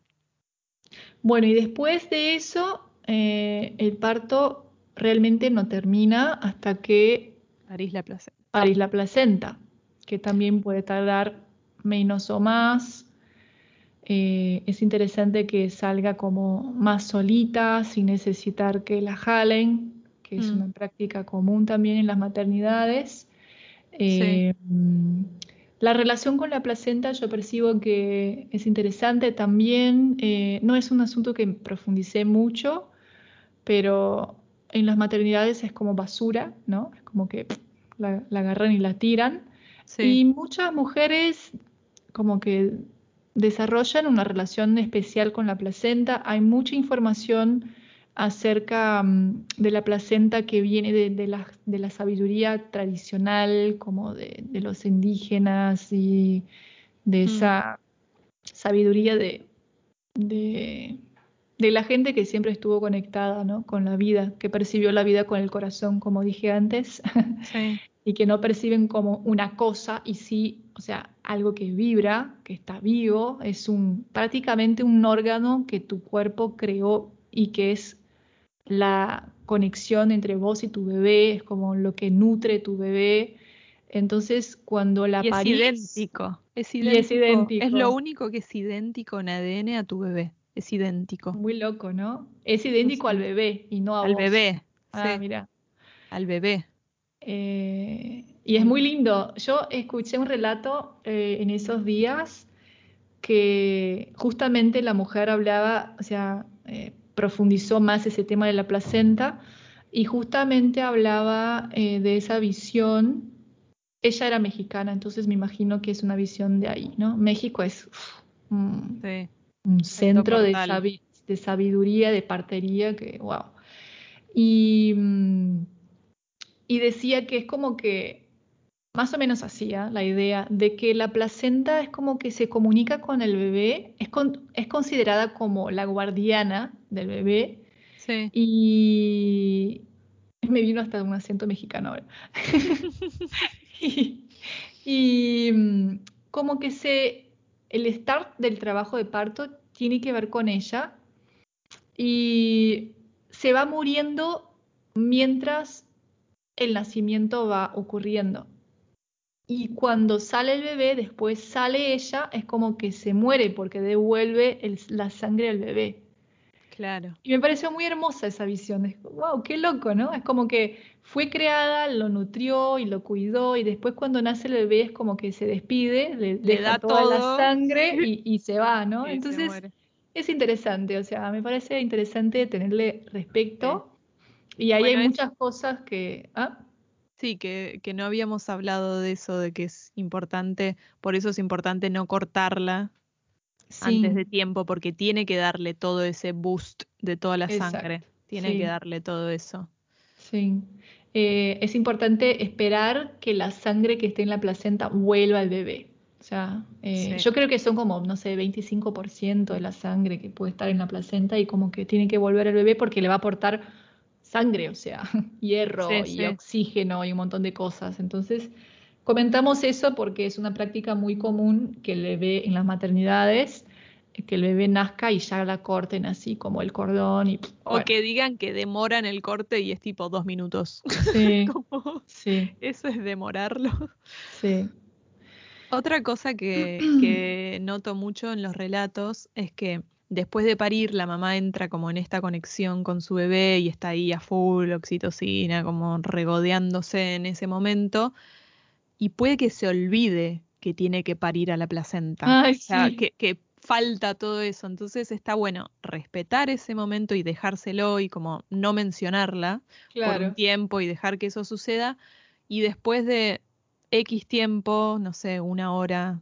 Bueno, y después de eso, eh, el parto realmente no termina hasta que París la placenta. parís la placenta, que también puede tardar menos o más. Eh, es interesante que salga como más solita, sin necesitar que la jalen, que es Mm, una práctica común también en las maternidades. Eh, mm, la relación con la placenta yo percibo que es interesante también. eh, no es un asunto que profundicé mucho, pero en las maternidades es como basura, ¿no? Es como que pff, la, la agarran y la tiran. Y muchas mujeres como que desarrollan una relación especial con la placenta. Hay mucha información acerca mm, de la placenta que viene de, de la, de la sabiduría tradicional, como de, de los indígenas y de mm, esa sabiduría de, la gente que siempre estuvo conectada, ¿no? con la vida, que percibió la vida con el corazón, como dije antes, sí, y que no perciben como una cosa y sí, o sea, algo que vibra, que está vivo, es un prácticamente un órgano que tu cuerpo creó y que es la conexión entre vos y tu bebé, es como lo que nutre tu bebé. Entonces, cuando la Y es parís, idéntico, es y es idéntico, es lo idéntico. único que es idéntico en ADN a tu bebé, es idéntico. Muy loco, ¿no? Es Sí, idéntico al bebé y no a Al vos. bebé, Ah, sí, mira. al bebé. Eh, y es Muy, lindo. Yo escuché un relato eh, en esos días que justamente la mujer hablaba, o sea, eh, profundizó más ese tema de la placenta y justamente hablaba eh, de esa visión. Ella era mexicana, entonces me imagino que es una visión de ahí, ¿no? México es uf, un, sí, un alto centro de, portal. sabi- de sabiduría, de partería, que wow. Y, mm, y decía que es como que más o menos hacía la idea de que la placenta es como que se comunica con el bebé, es, con- es considerada como la guardiana del bebé Sí, y me vino hasta un acento mexicano ahora. Y, y, como que se, el start del trabajo de parto tiene que ver con ella y se va muriendo mientras el nacimiento va ocurriendo. Y cuando sale el bebé, después sale ella, es como que se muere porque devuelve la sangre al bebé. Claro. Y me pareció muy hermosa esa visión. Es, wow, qué loco, ¿no? Es como que fue creada, lo nutrió y lo cuidó y después cuando nace el bebé es como que se despide, le, da toda la sangre y, se va, ¿no? Entonces es interesante, o sea, me parece interesante tenerle respeto y ahí hay muchas cosas que... ¿ah? Sí, que, que, no habíamos hablado de eso, de que es importante, por eso es importante no cortarla antes de tiempo, porque tiene que darle todo ese boost de toda la sangre, tiene que darle todo eso. Sí, eh, es importante esperar que la sangre que esté en la placenta vuelva al bebé. O sea, eh, yo creo que son como, no sé, 25% de la sangre que puede estar en la placenta y como que tiene que volver al bebé porque le va a aportar sangre, o sea, hierro y oxígeno y un montón de cosas. Entonces, comentamos eso porque es una práctica muy común que el bebé en las maternidades, que el bebé nazca y ya la corten así como el cordón. Y, o que digan que demoran el corte y es tipo dos minutos. Sí, sí. Eso es demorarlo. Sí. Otra cosa que noto mucho en los relatos es que después de parir, la mamá entra como en esta conexión con su bebé y está ahí a full, oxitocina, como regodeándose en ese momento, y puede que se olvide que tiene que parir a la placenta. o sea, que, falta todo eso. Entonces está bueno respetar ese momento y dejárselo y como no mencionarla por un tiempo y dejar que eso suceda. Y después de X tiempo, no sé, una hora,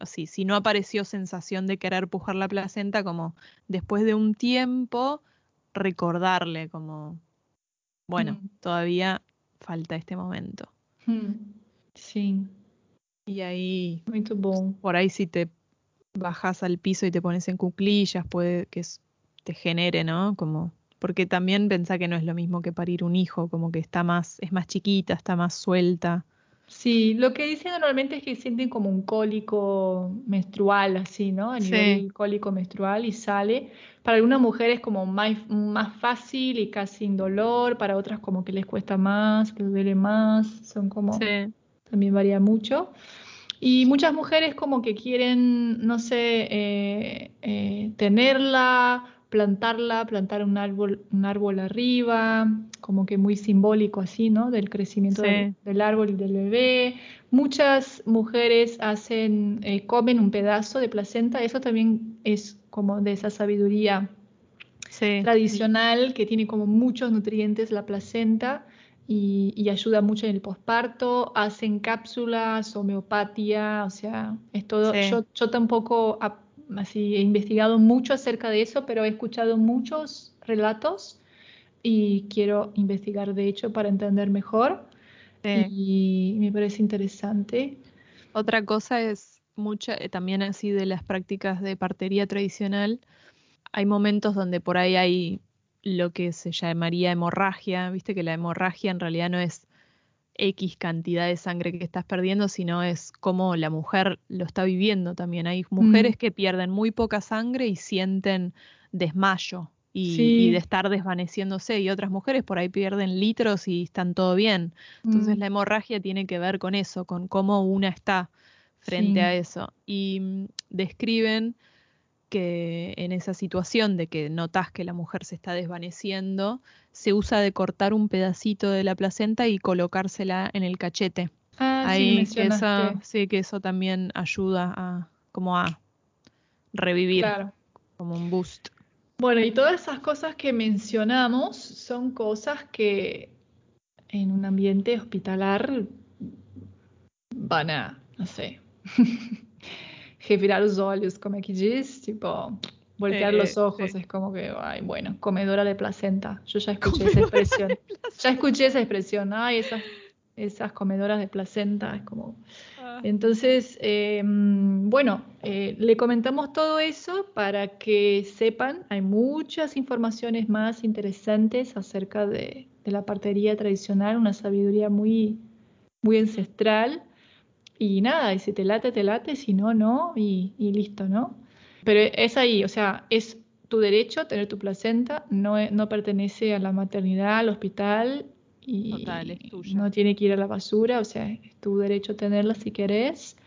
así, si no apareció sensación de querer pujar la placenta, como después de un tiempo recordarle como, bueno, mm. todavía falta este momento. Mm. Sí. Y ahí, Muy por ahí si te bajas al piso y te pones en cuclillas, puede que te genere, ¿no? Como, porque también pensá que no es lo mismo que parir un hijo, como que está más, es más chiquita, está más suelta. Sí, lo que dicen normalmente es que sienten como un cólico menstrual, así, ¿no? A nivel cólico menstrual y sale. Para algunas mujeres como más, más fácil y casi indolor, para otras como que les cuesta más, que duele más, son como... También varía mucho. Y muchas mujeres como que quieren, no sé, eh, eh, tenerla, plantarla, plantar un árbol, un árbol arriba, como que muy simbólico así, ¿no? Del crecimiento del, árbol y del bebé. Muchas mujeres hacen, eh, comen un pedazo de placenta, eso también es como de esa sabiduría tradicional que tiene como muchos nutrientes la placenta y, ayuda mucho en el posparto. Hacen cápsulas, homeopatía, o sea, es todo. Yo, yo tampoco así he investigado mucho acerca de eso, pero he escuchado muchos relatos y quiero investigar de hecho para entender mejor y me parece interesante. Otra cosa es mucha eh, también así de las prácticas de partería tradicional. Hay momentos donde por ahí hay lo que se llamaría hemorragia, viste que la hemorragia en realidad no es X cantidad de sangre que estás perdiendo, sino es cómo la mujer lo está viviendo también. Hay mujeres mm. que pierden muy poca sangre y sienten desmayo y, de estar desvaneciéndose y otras mujeres por ahí pierden litros y están todo bien. Entonces mm. la hemorragia tiene que ver con eso, con cómo una está frente a eso. Y mm, describen que en esa situación de que notas que la mujer se está desvaneciendo, se usa de cortar un pedacito de la placenta y colocársela en el cachete. Ah, Ahí, sí, que eso, sí, que eso también ayuda a como a revivir, como un boost. Bueno, y todas esas cosas que mencionamos son cosas que en un ambiente hospitalar van a, no sé, revirar los ojos, como aquí dice, tipo, voltear los ojos, es como que, ay, bueno, comedora de placenta. Yo ya escuché esa expresión. ya escuché esa expresión, ay, esas, esas comedoras de placenta, es como... Ah. Entonces, em, bueno, eh, le comentamos todo eso para que sepan, hay muchas informaciones más interesantes acerca de, de la partería tradicional, una sabiduría muy, muy ancestral y nada, y si te late, te late, si no, no, y, listo, ¿no? Pero es ahí, o sea, es tu derecho tener tu placenta, no, no pertenece a la maternidad, al hospital y Total, no tiene que ir a la basura, o sea, es tu derecho tenerla si querés.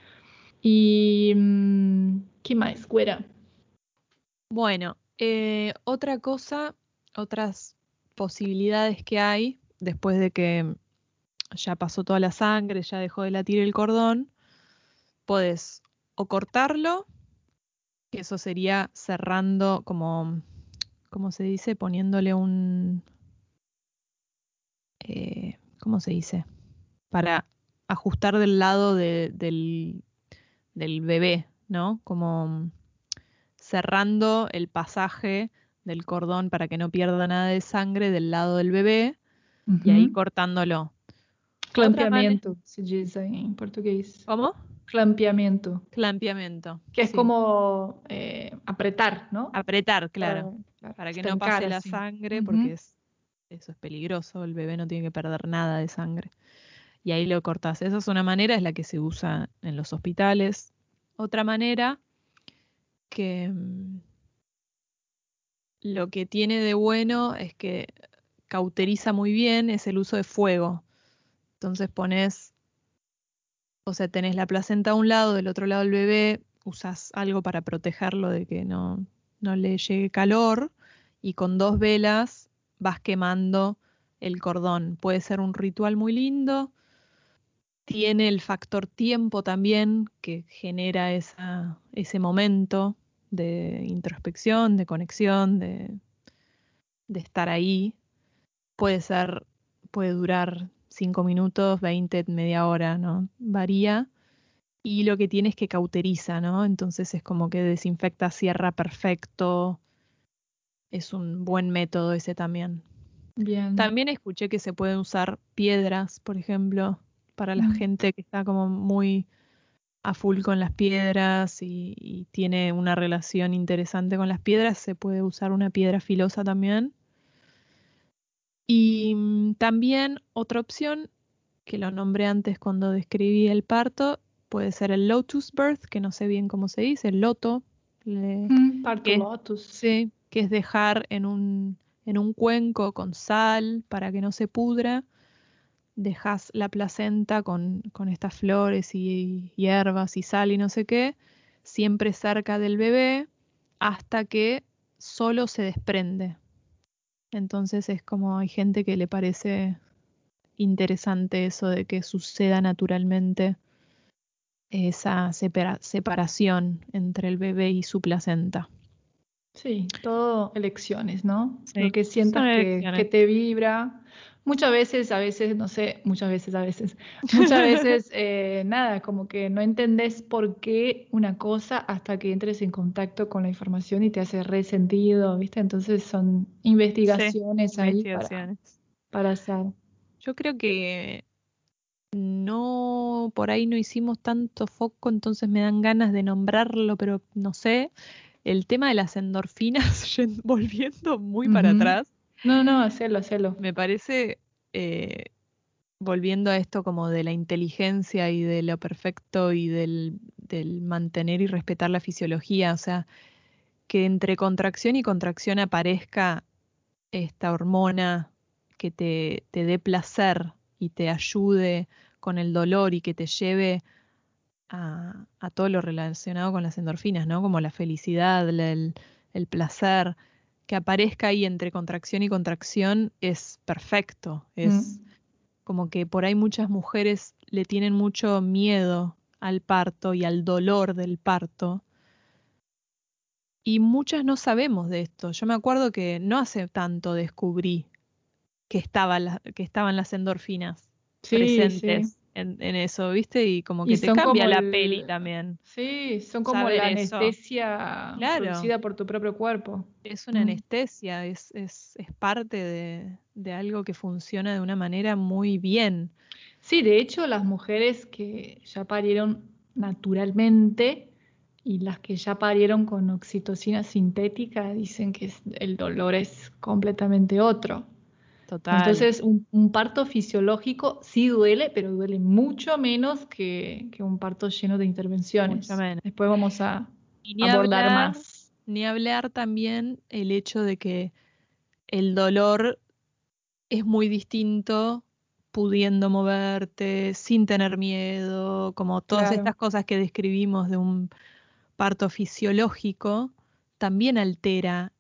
Y mm, ¿qué más, güera? Bueno, eh, otra cosa, otras posibilidades que hay después de que ya pasó toda la sangre, ya dejó de latir el cordón, puedes o cortarlo, que eso sería cerrando como, ¿cómo se dice? Poniéndole un, eh, ¿cómo se dice? Para ajustar del lado de- del, del bebé, ¿no? Como cerrando el pasaje del cordón para que no pierda nada de sangre del lado del bebé y ahí cortándolo. Clampeamiento, se dice en portugués. ¿Cómo? Clampeamiento, Clampiamiento. que es sí. como eh, apretar, ¿no? Apretar, claro. Para, claro, Para que no pase la sangre, porque es, eso es peligroso. El bebé no tiene que perder nada de sangre. Y ahí lo cortás. Esa es una manera, es la que se usa en los hospitales. Otra manera que mm, lo que tiene de bueno es que cauteriza muy bien es el uso de fuego. Entonces pones, o sea, tenés la placenta a un lado, del otro lado el bebé, usas algo para protegerlo de que no, no le llegue calor y con dos velas vas quemando el cordón. Puede ser un ritual muy lindo. Tiene el factor tiempo también que genera ese momento de introspección, de conexión, de, de estar ahí. Puede ser, puede durar 5 minutos, 20, media hora, ¿no? Varía. Y lo que tiene es que cauteriza, ¿no? Entonces es como que desinfecta, cierra perfecto. Es un buen método ese también. Bien. También escuché que se pueden usar piedras, por ejemplo, para la Mm. gente que está como muy a full con las piedras y, y tiene una relación interesante con las piedras, se puede usar una piedra filosa también. Y mm, también otra opción, que lo nombré antes cuando describí el parto, puede ser el lotus birth, que no sé bien cómo se dice, el loto, le- Mm, Parto lotus. sí, que es dejar en un, en un cuenco con sal para que no se pudra. Dejas la placenta con, con estas flores y hierbas y sal y no sé qué, siempre cerca del bebé hasta que solo se desprende. Entonces es como hay gente que le parece interesante eso de que suceda naturalmente esa separa- separación entre el bebé y su placenta. Sí, todo elecciones, ¿no? Sí, Lo que sientas que, te vibra. Muchas veces, a veces, no sé, muchas veces, a veces, muchas veces, eh, nada, como que no entendés por qué una cosa hasta que entres en contacto con la información y te hace re sentido, ¿viste? Entonces son investigaciones ahí para, Investigaciones. para hacer. Yo creo que no, por ahí no hicimos tanto foco, entonces me dan ganas de nombrarlo, pero no sé. El tema de las endorfinas, volviendo muy para atrás, No, no, hacelo, hacelo. me parece, eh, volviendo a esto como de la inteligencia y de lo perfecto y del, del mantener y respetar la fisiología, o sea, que entre contracción y contracción aparezca esta hormona que te, te dé placer y te ayude con el dolor y que te lleve a, a todo lo relacionado con las endorfinas, ¿no? Como la felicidad, el placer, que aparezca ahí entre contracción y contracción es perfecto, es Mm. como que por ahí muchas mujeres le tienen mucho miedo al parto y al dolor del parto. Y muchas no sabemos de esto. Yo me acuerdo que no hace tanto descubrí que, estaba la- que estaban las endorfinas Sí, presentes sí. En, en eso, ¿viste? Y como Y que te cambia la el- peli también. Sí, son como Saber la eso. anestesia Claro. producida por tu propio cuerpo. Es una Mm. anestesia, es, es, es parte de, de algo que funciona de una manera muy bien. Sí, de hecho, las mujeres que ya parieron naturalmente y las que ya parieron con oxitocina sintética dicen que el dolor es completamente otro. Total. Entonces, un, un parto fisiológico sí duele, pero duele mucho menos que, que un parto lleno de intervenciones. Después vamos a ni abordar hablar, más. Ni hablar también el hecho de que el dolor es muy distinto pudiendo moverte, sin tener miedo, como todas Claro. estas cosas que describimos de un parto fisiológico, también altera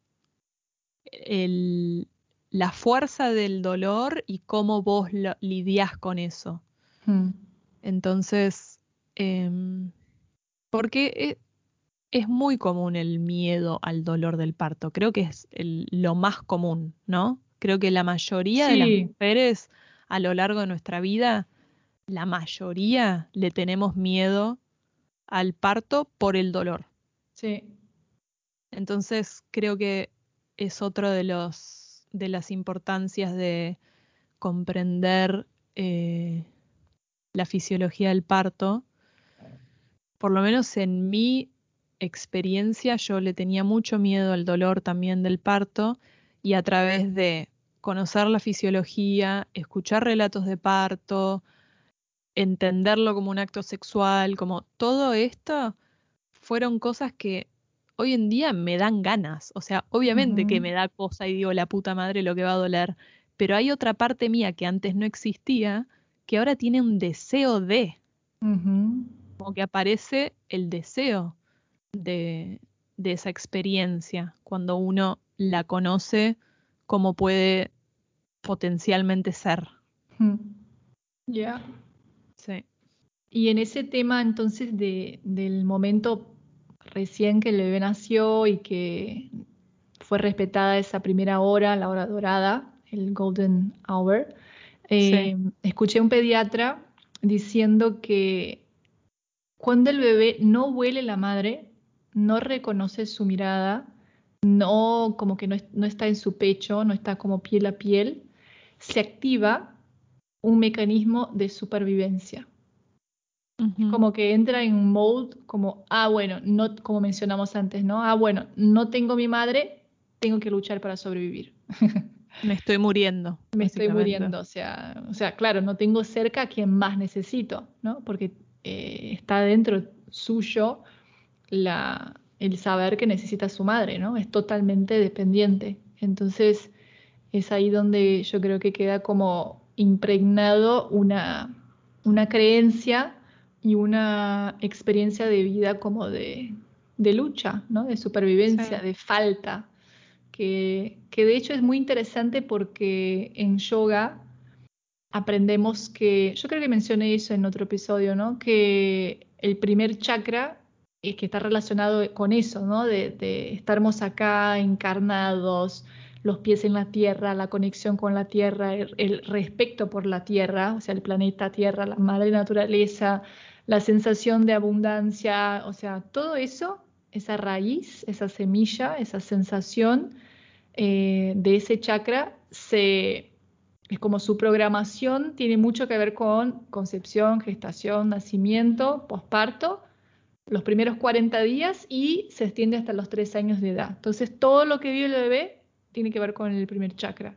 el- la fuerza del dolor y cómo vos lo- lidiás con eso. Mm. Entonces, em, porque e- es, muy común el miedo al dolor del parto. Creo que es el- lo más común, ¿no? Creo que la mayoría de las mujeres a lo largo de nuestra vida, la mayoría le tenemos miedo al parto por el dolor. Sí. Entonces, creo que es otro de los de las importancias de comprender eh, la fisiología del parto. Por lo menos en mi experiencia, yo le tenía mucho miedo al dolor también del parto y a través de conocer la fisiología, escuchar relatos de parto, entenderlo como un acto sexual, como todo esto fueron cosas que hoy en día me dan ganas. O sea, obviamente que me da cosa y digo, la puta madre lo que va a doler, pero hay otra parte mía que antes no existía, que ahora tiene un deseo de, como que aparece el deseo de, de esa experiencia cuando uno la conoce, cómo puede potencialmente ser. Ya. Sí. Y en ese tema entonces de, del momento recién que el bebé nació y que fue respetada esa primera hora, la hora dorada, el golden hour, eh, escuché a un pediatra diciendo que cuando el bebé no huele la madre, no reconoce su mirada, no como que no, no está en su pecho, no está como piel a piel, se activa un mecanismo de supervivencia Como que entra en un mode como, ah, bueno, no, como mencionamos antes, ¿no? Ah, bueno, no tengo mi madre, tengo que luchar para sobrevivir. Me estoy muriendo. Me estoy muriendo, o sea, o sea, claro, no tengo cerca a quien más necesito, ¿no? Porque eh, está dentro suyo la, el saber que necesita su madre, ¿no? Es totalmente dependiente. Entonces, es ahí donde yo creo que queda como impregnado una, una creencia y una experiencia de vida como de, de lucha, ¿no? De supervivencia, Sí. de falta, que, que de hecho es muy interesante porque en yoga aprendemos que, yo creo que mencioné eso en otro episodio, ¿no? Que el primer chakra es que está relacionado con eso, ¿no? De, de estarmos acá encarnados, los pies en la tierra, la conexión con la tierra, el, el respeto por la tierra, o sea, el planeta Tierra, la madre naturaleza, la sensación de abundancia, o sea, todo eso, esa raíz, esa semilla, esa sensación eh, de ese chakra se es como su programación tiene mucho que ver con concepción, gestación, nacimiento, posparto, los primeros 40 días y se extiende hasta los 3 años de edad. Entonces, todo lo que vive el bebé tiene que ver con el primer chakra.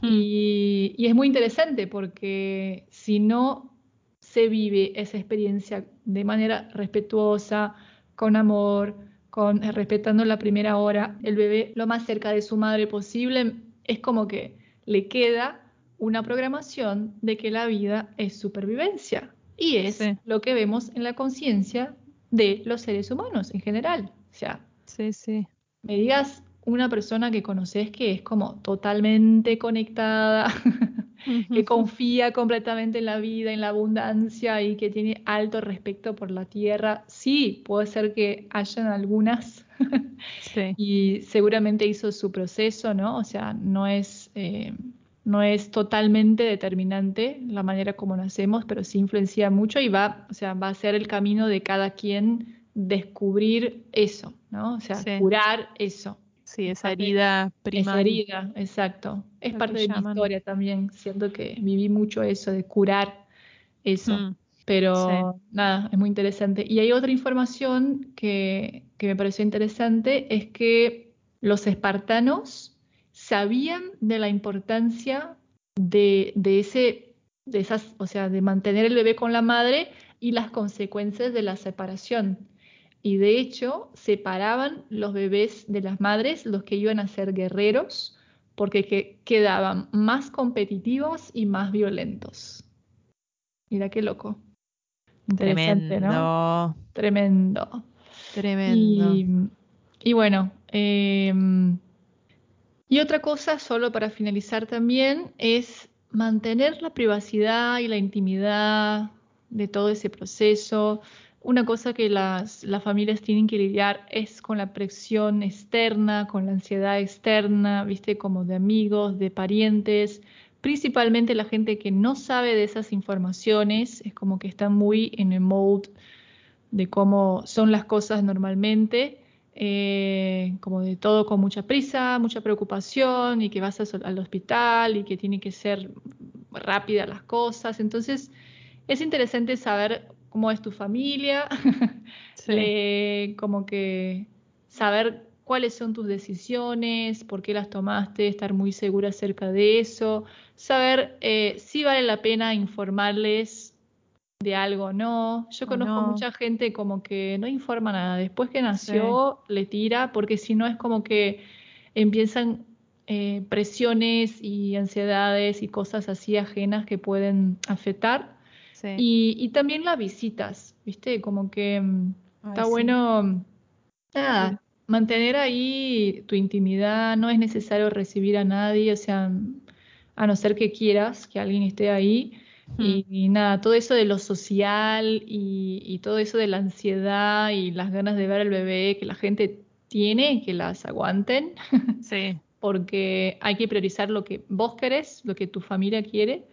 Mm. Y, y es muy interesante porque si no se vive esa experiencia de manera respetuosa, con amor, con eh, respetando la primera hora, el bebé lo más cerca de su madre posible, es como que le queda una programación de que la vida es supervivencia. Y es Sí. lo que vemos en la conciencia de los seres humanos en general. O sea, Sí, sí. me digas una persona que conoces que es como totalmente conectada, que confía completamente en la vida, en la abundancia y que tiene alto respeto por la tierra. Sí, puede ser que hayan algunas Sí. y seguramente hizo su proceso, ¿no? O sea, no es, eh, no es totalmente determinante la manera como nacemos, pero sí influencia mucho y va, o sea, va a ser el camino de cada quien descubrir eso, ¿no? O sea, Sí. curar eso. Sí, esa herida Esa primaria. herida, exacto. Es Lo parte de mi historia también. Siento que viví mucho eso de curar eso. Mm, Pero nada, es muy interesante. Y hay otra información que, que me pareció interesante, es que los espartanos sabían de la importancia de, de ese, de esas, o sea, de mantener el bebé con la madre y las consecuencias de la separación. Y de hecho separaban los bebés de las madres, los que iban a ser guerreros, porque quedaban más competitivos y más violentos. Mira qué loco. Interesante, ¿no? Tremendo. Tremendo. Y, bueno, em, y otra cosa, solo para finalizar también, es mantener la privacidad y la intimidad de todo ese proceso. Una cosa que las, las familias tienen que lidiar es con la presión externa, con la ansiedad externa, viste, como de amigos, de parientes, principalmente la gente que no sabe de esas informaciones, es como que está muy en el mode de cómo son las cosas normalmente, eh, como de todo con mucha prisa, mucha preocupación y que vas al hospital y que tiene que ser rápida las cosas. Entonces, es interesante saber cómo es tu familia, como que saber cuáles son tus decisiones, por qué las tomaste, estar muy segura acerca de eso, saber eh, si vale la pena informarles de algo o no. Yo conozco mucha gente como que no informa nada, después que nació le tira, porque si no es como que empiezan eh, presiones y ansiedades y cosas así ajenas que pueden afectar. Y, también las visitas, ¿viste? Como que mm, está bueno, nada, mantener ahí tu intimidad, no es necesario recibir a nadie, o sea, a no ser que quieras que alguien esté ahí. Y, nada, todo eso de lo social y, todo eso de la ansiedad y las ganas de ver al bebé que la gente tiene, que las aguanten. Sí. Porque hay que priorizar lo que vos querés, lo que tu familia quiere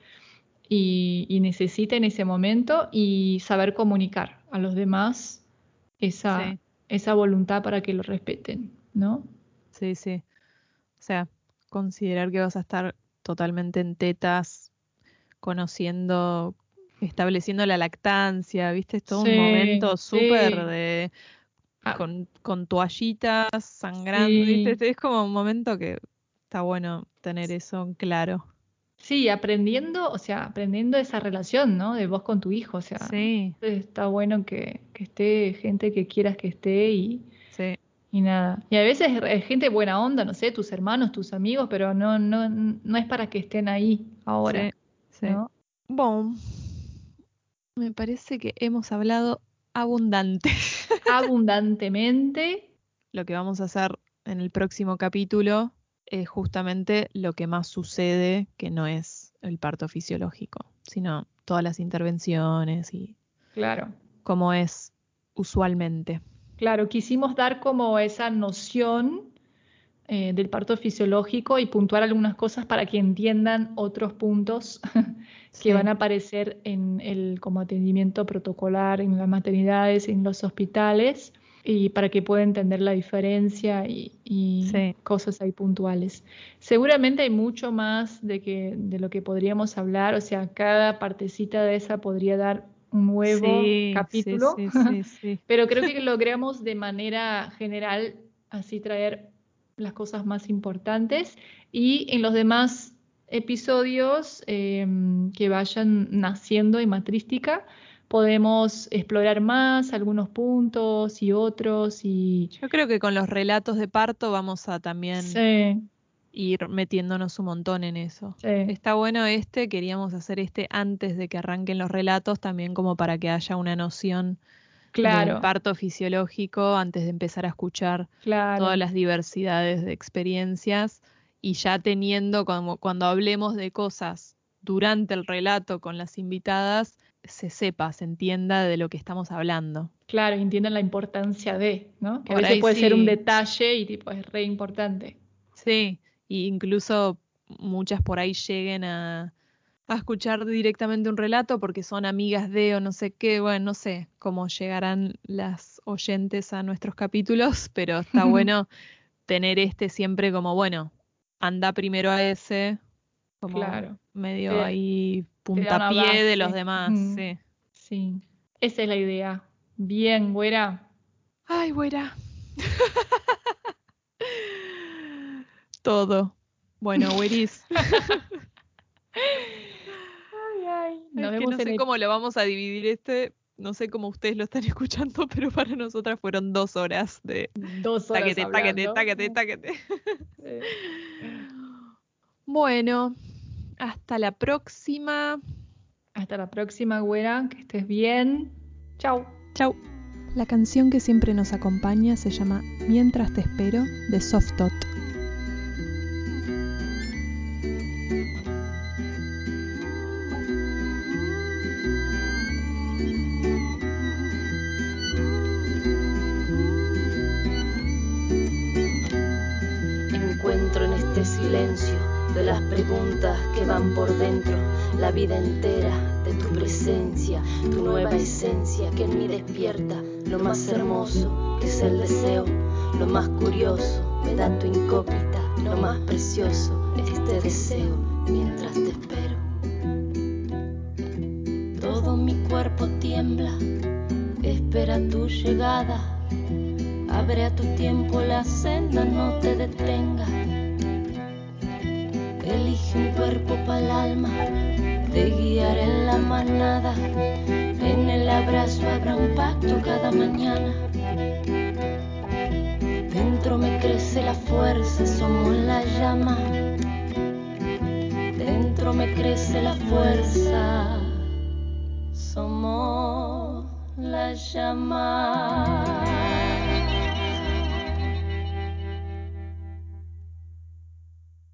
y, necesita en ese momento y saber comunicar a los demás esa, esa voluntad para que lo respeten, ¿no? Sí, sí. O sea, considerar que vas a estar totalmente en tetas, conociendo, estableciendo la lactancia, ¿viste? Es todo un momento súper de... Ah. Con, con, toallitas sangrando, ¿viste? Es como un momento que está bueno tener eso claro. Sí, aprendiendo, o sea, aprendiendo esa relación, ¿no? De vos con tu hijo, o sea, sí. está bueno que, que, esté gente que quieras que esté y, sí. y nada. Y a veces es gente buena onda, no sé, tus hermanos, tus amigos, pero no, no, no es para que estén ahí ahora. Sí, ¿no? Bueno, me parece que hemos hablado abundante. Abundantemente. Lo que vamos a hacer en el próximo capítulo es justamente lo que más sucede, que no es el parto fisiológico, sino todas las intervenciones y claro. cómo es usualmente. Claro, quisimos dar como esa noción eh, del parto fisiológico y puntuar algunas cosas para que entiendan otros puntos que van a aparecer en el como atendimiento protocolar en las maternidades, en los hospitales y para que pueda entender la diferencia y, cosas ahí puntuales. Seguramente hay mucho más de, que, de lo que podríamos hablar, o sea, cada partecita de esa podría dar un nuevo capítulo, pero creo que logramos de manera general así traer las cosas más importantes y en los demás episodios em, que vayan naciendo en matrística, podemos explorar más algunos puntos y otros y yo creo que con los relatos de parto vamos a también ir metiéndonos un montón en eso. Está bueno este, queríamos hacer este antes de que arranquen los relatos también como para que haya una noción del parto fisiológico antes de empezar a escuchar todas las diversidades de experiencias. Y ya teniendo como cuando hablemos de cosas durante el relato con las invitadas se sepa, se entienda de lo que estamos hablando. Claro, entiendan la importancia de, ¿no? Que a veces puede ser un detalle y tipo es re importante. Sí, y incluso muchas por ahí lleguen a, a escuchar directamente un relato porque son amigas de o no sé qué, bueno, no sé cómo llegarán las oyentes a nuestros capítulos, pero está bueno tener este siempre como, bueno, anda primero a ese, como claro. medio ahí puntapié de los demás, sí. Sí, esa es la idea. Bien, güera. Ay, güera. Todo. Bueno, güeris. ay, ay. no sé cómo lo vamos a dividir este. no sé cómo ustedes lo están escuchando, pero para nosotras fueron dos horas de dos horas taquete, taquete, hablando. taquete, taquete. Eh, Bueno, hasta la próxima. Hasta la próxima, güera. Que estés bien. Chao. Chau. La canción que siempre nos acompaña se llama Mientras te espero de Soft vida entera de tu presencia, tu nueva esencia que en mí despierta lo más hermoso es el deseo, lo más curioso me da tu incógnita, lo más precioso este deseo mientras te espero. Todo mi cuerpo tiembla, espera tu llegada. Abre a tu tiempo la senda, no te detengas. Elige un cuerpo para el alma, te guiaré en la manada. En el abrazo habrá un pacto cada mañana. Dentro me crece la fuerza, somos la llama. Dentro me crece la fuerza, somos la llama.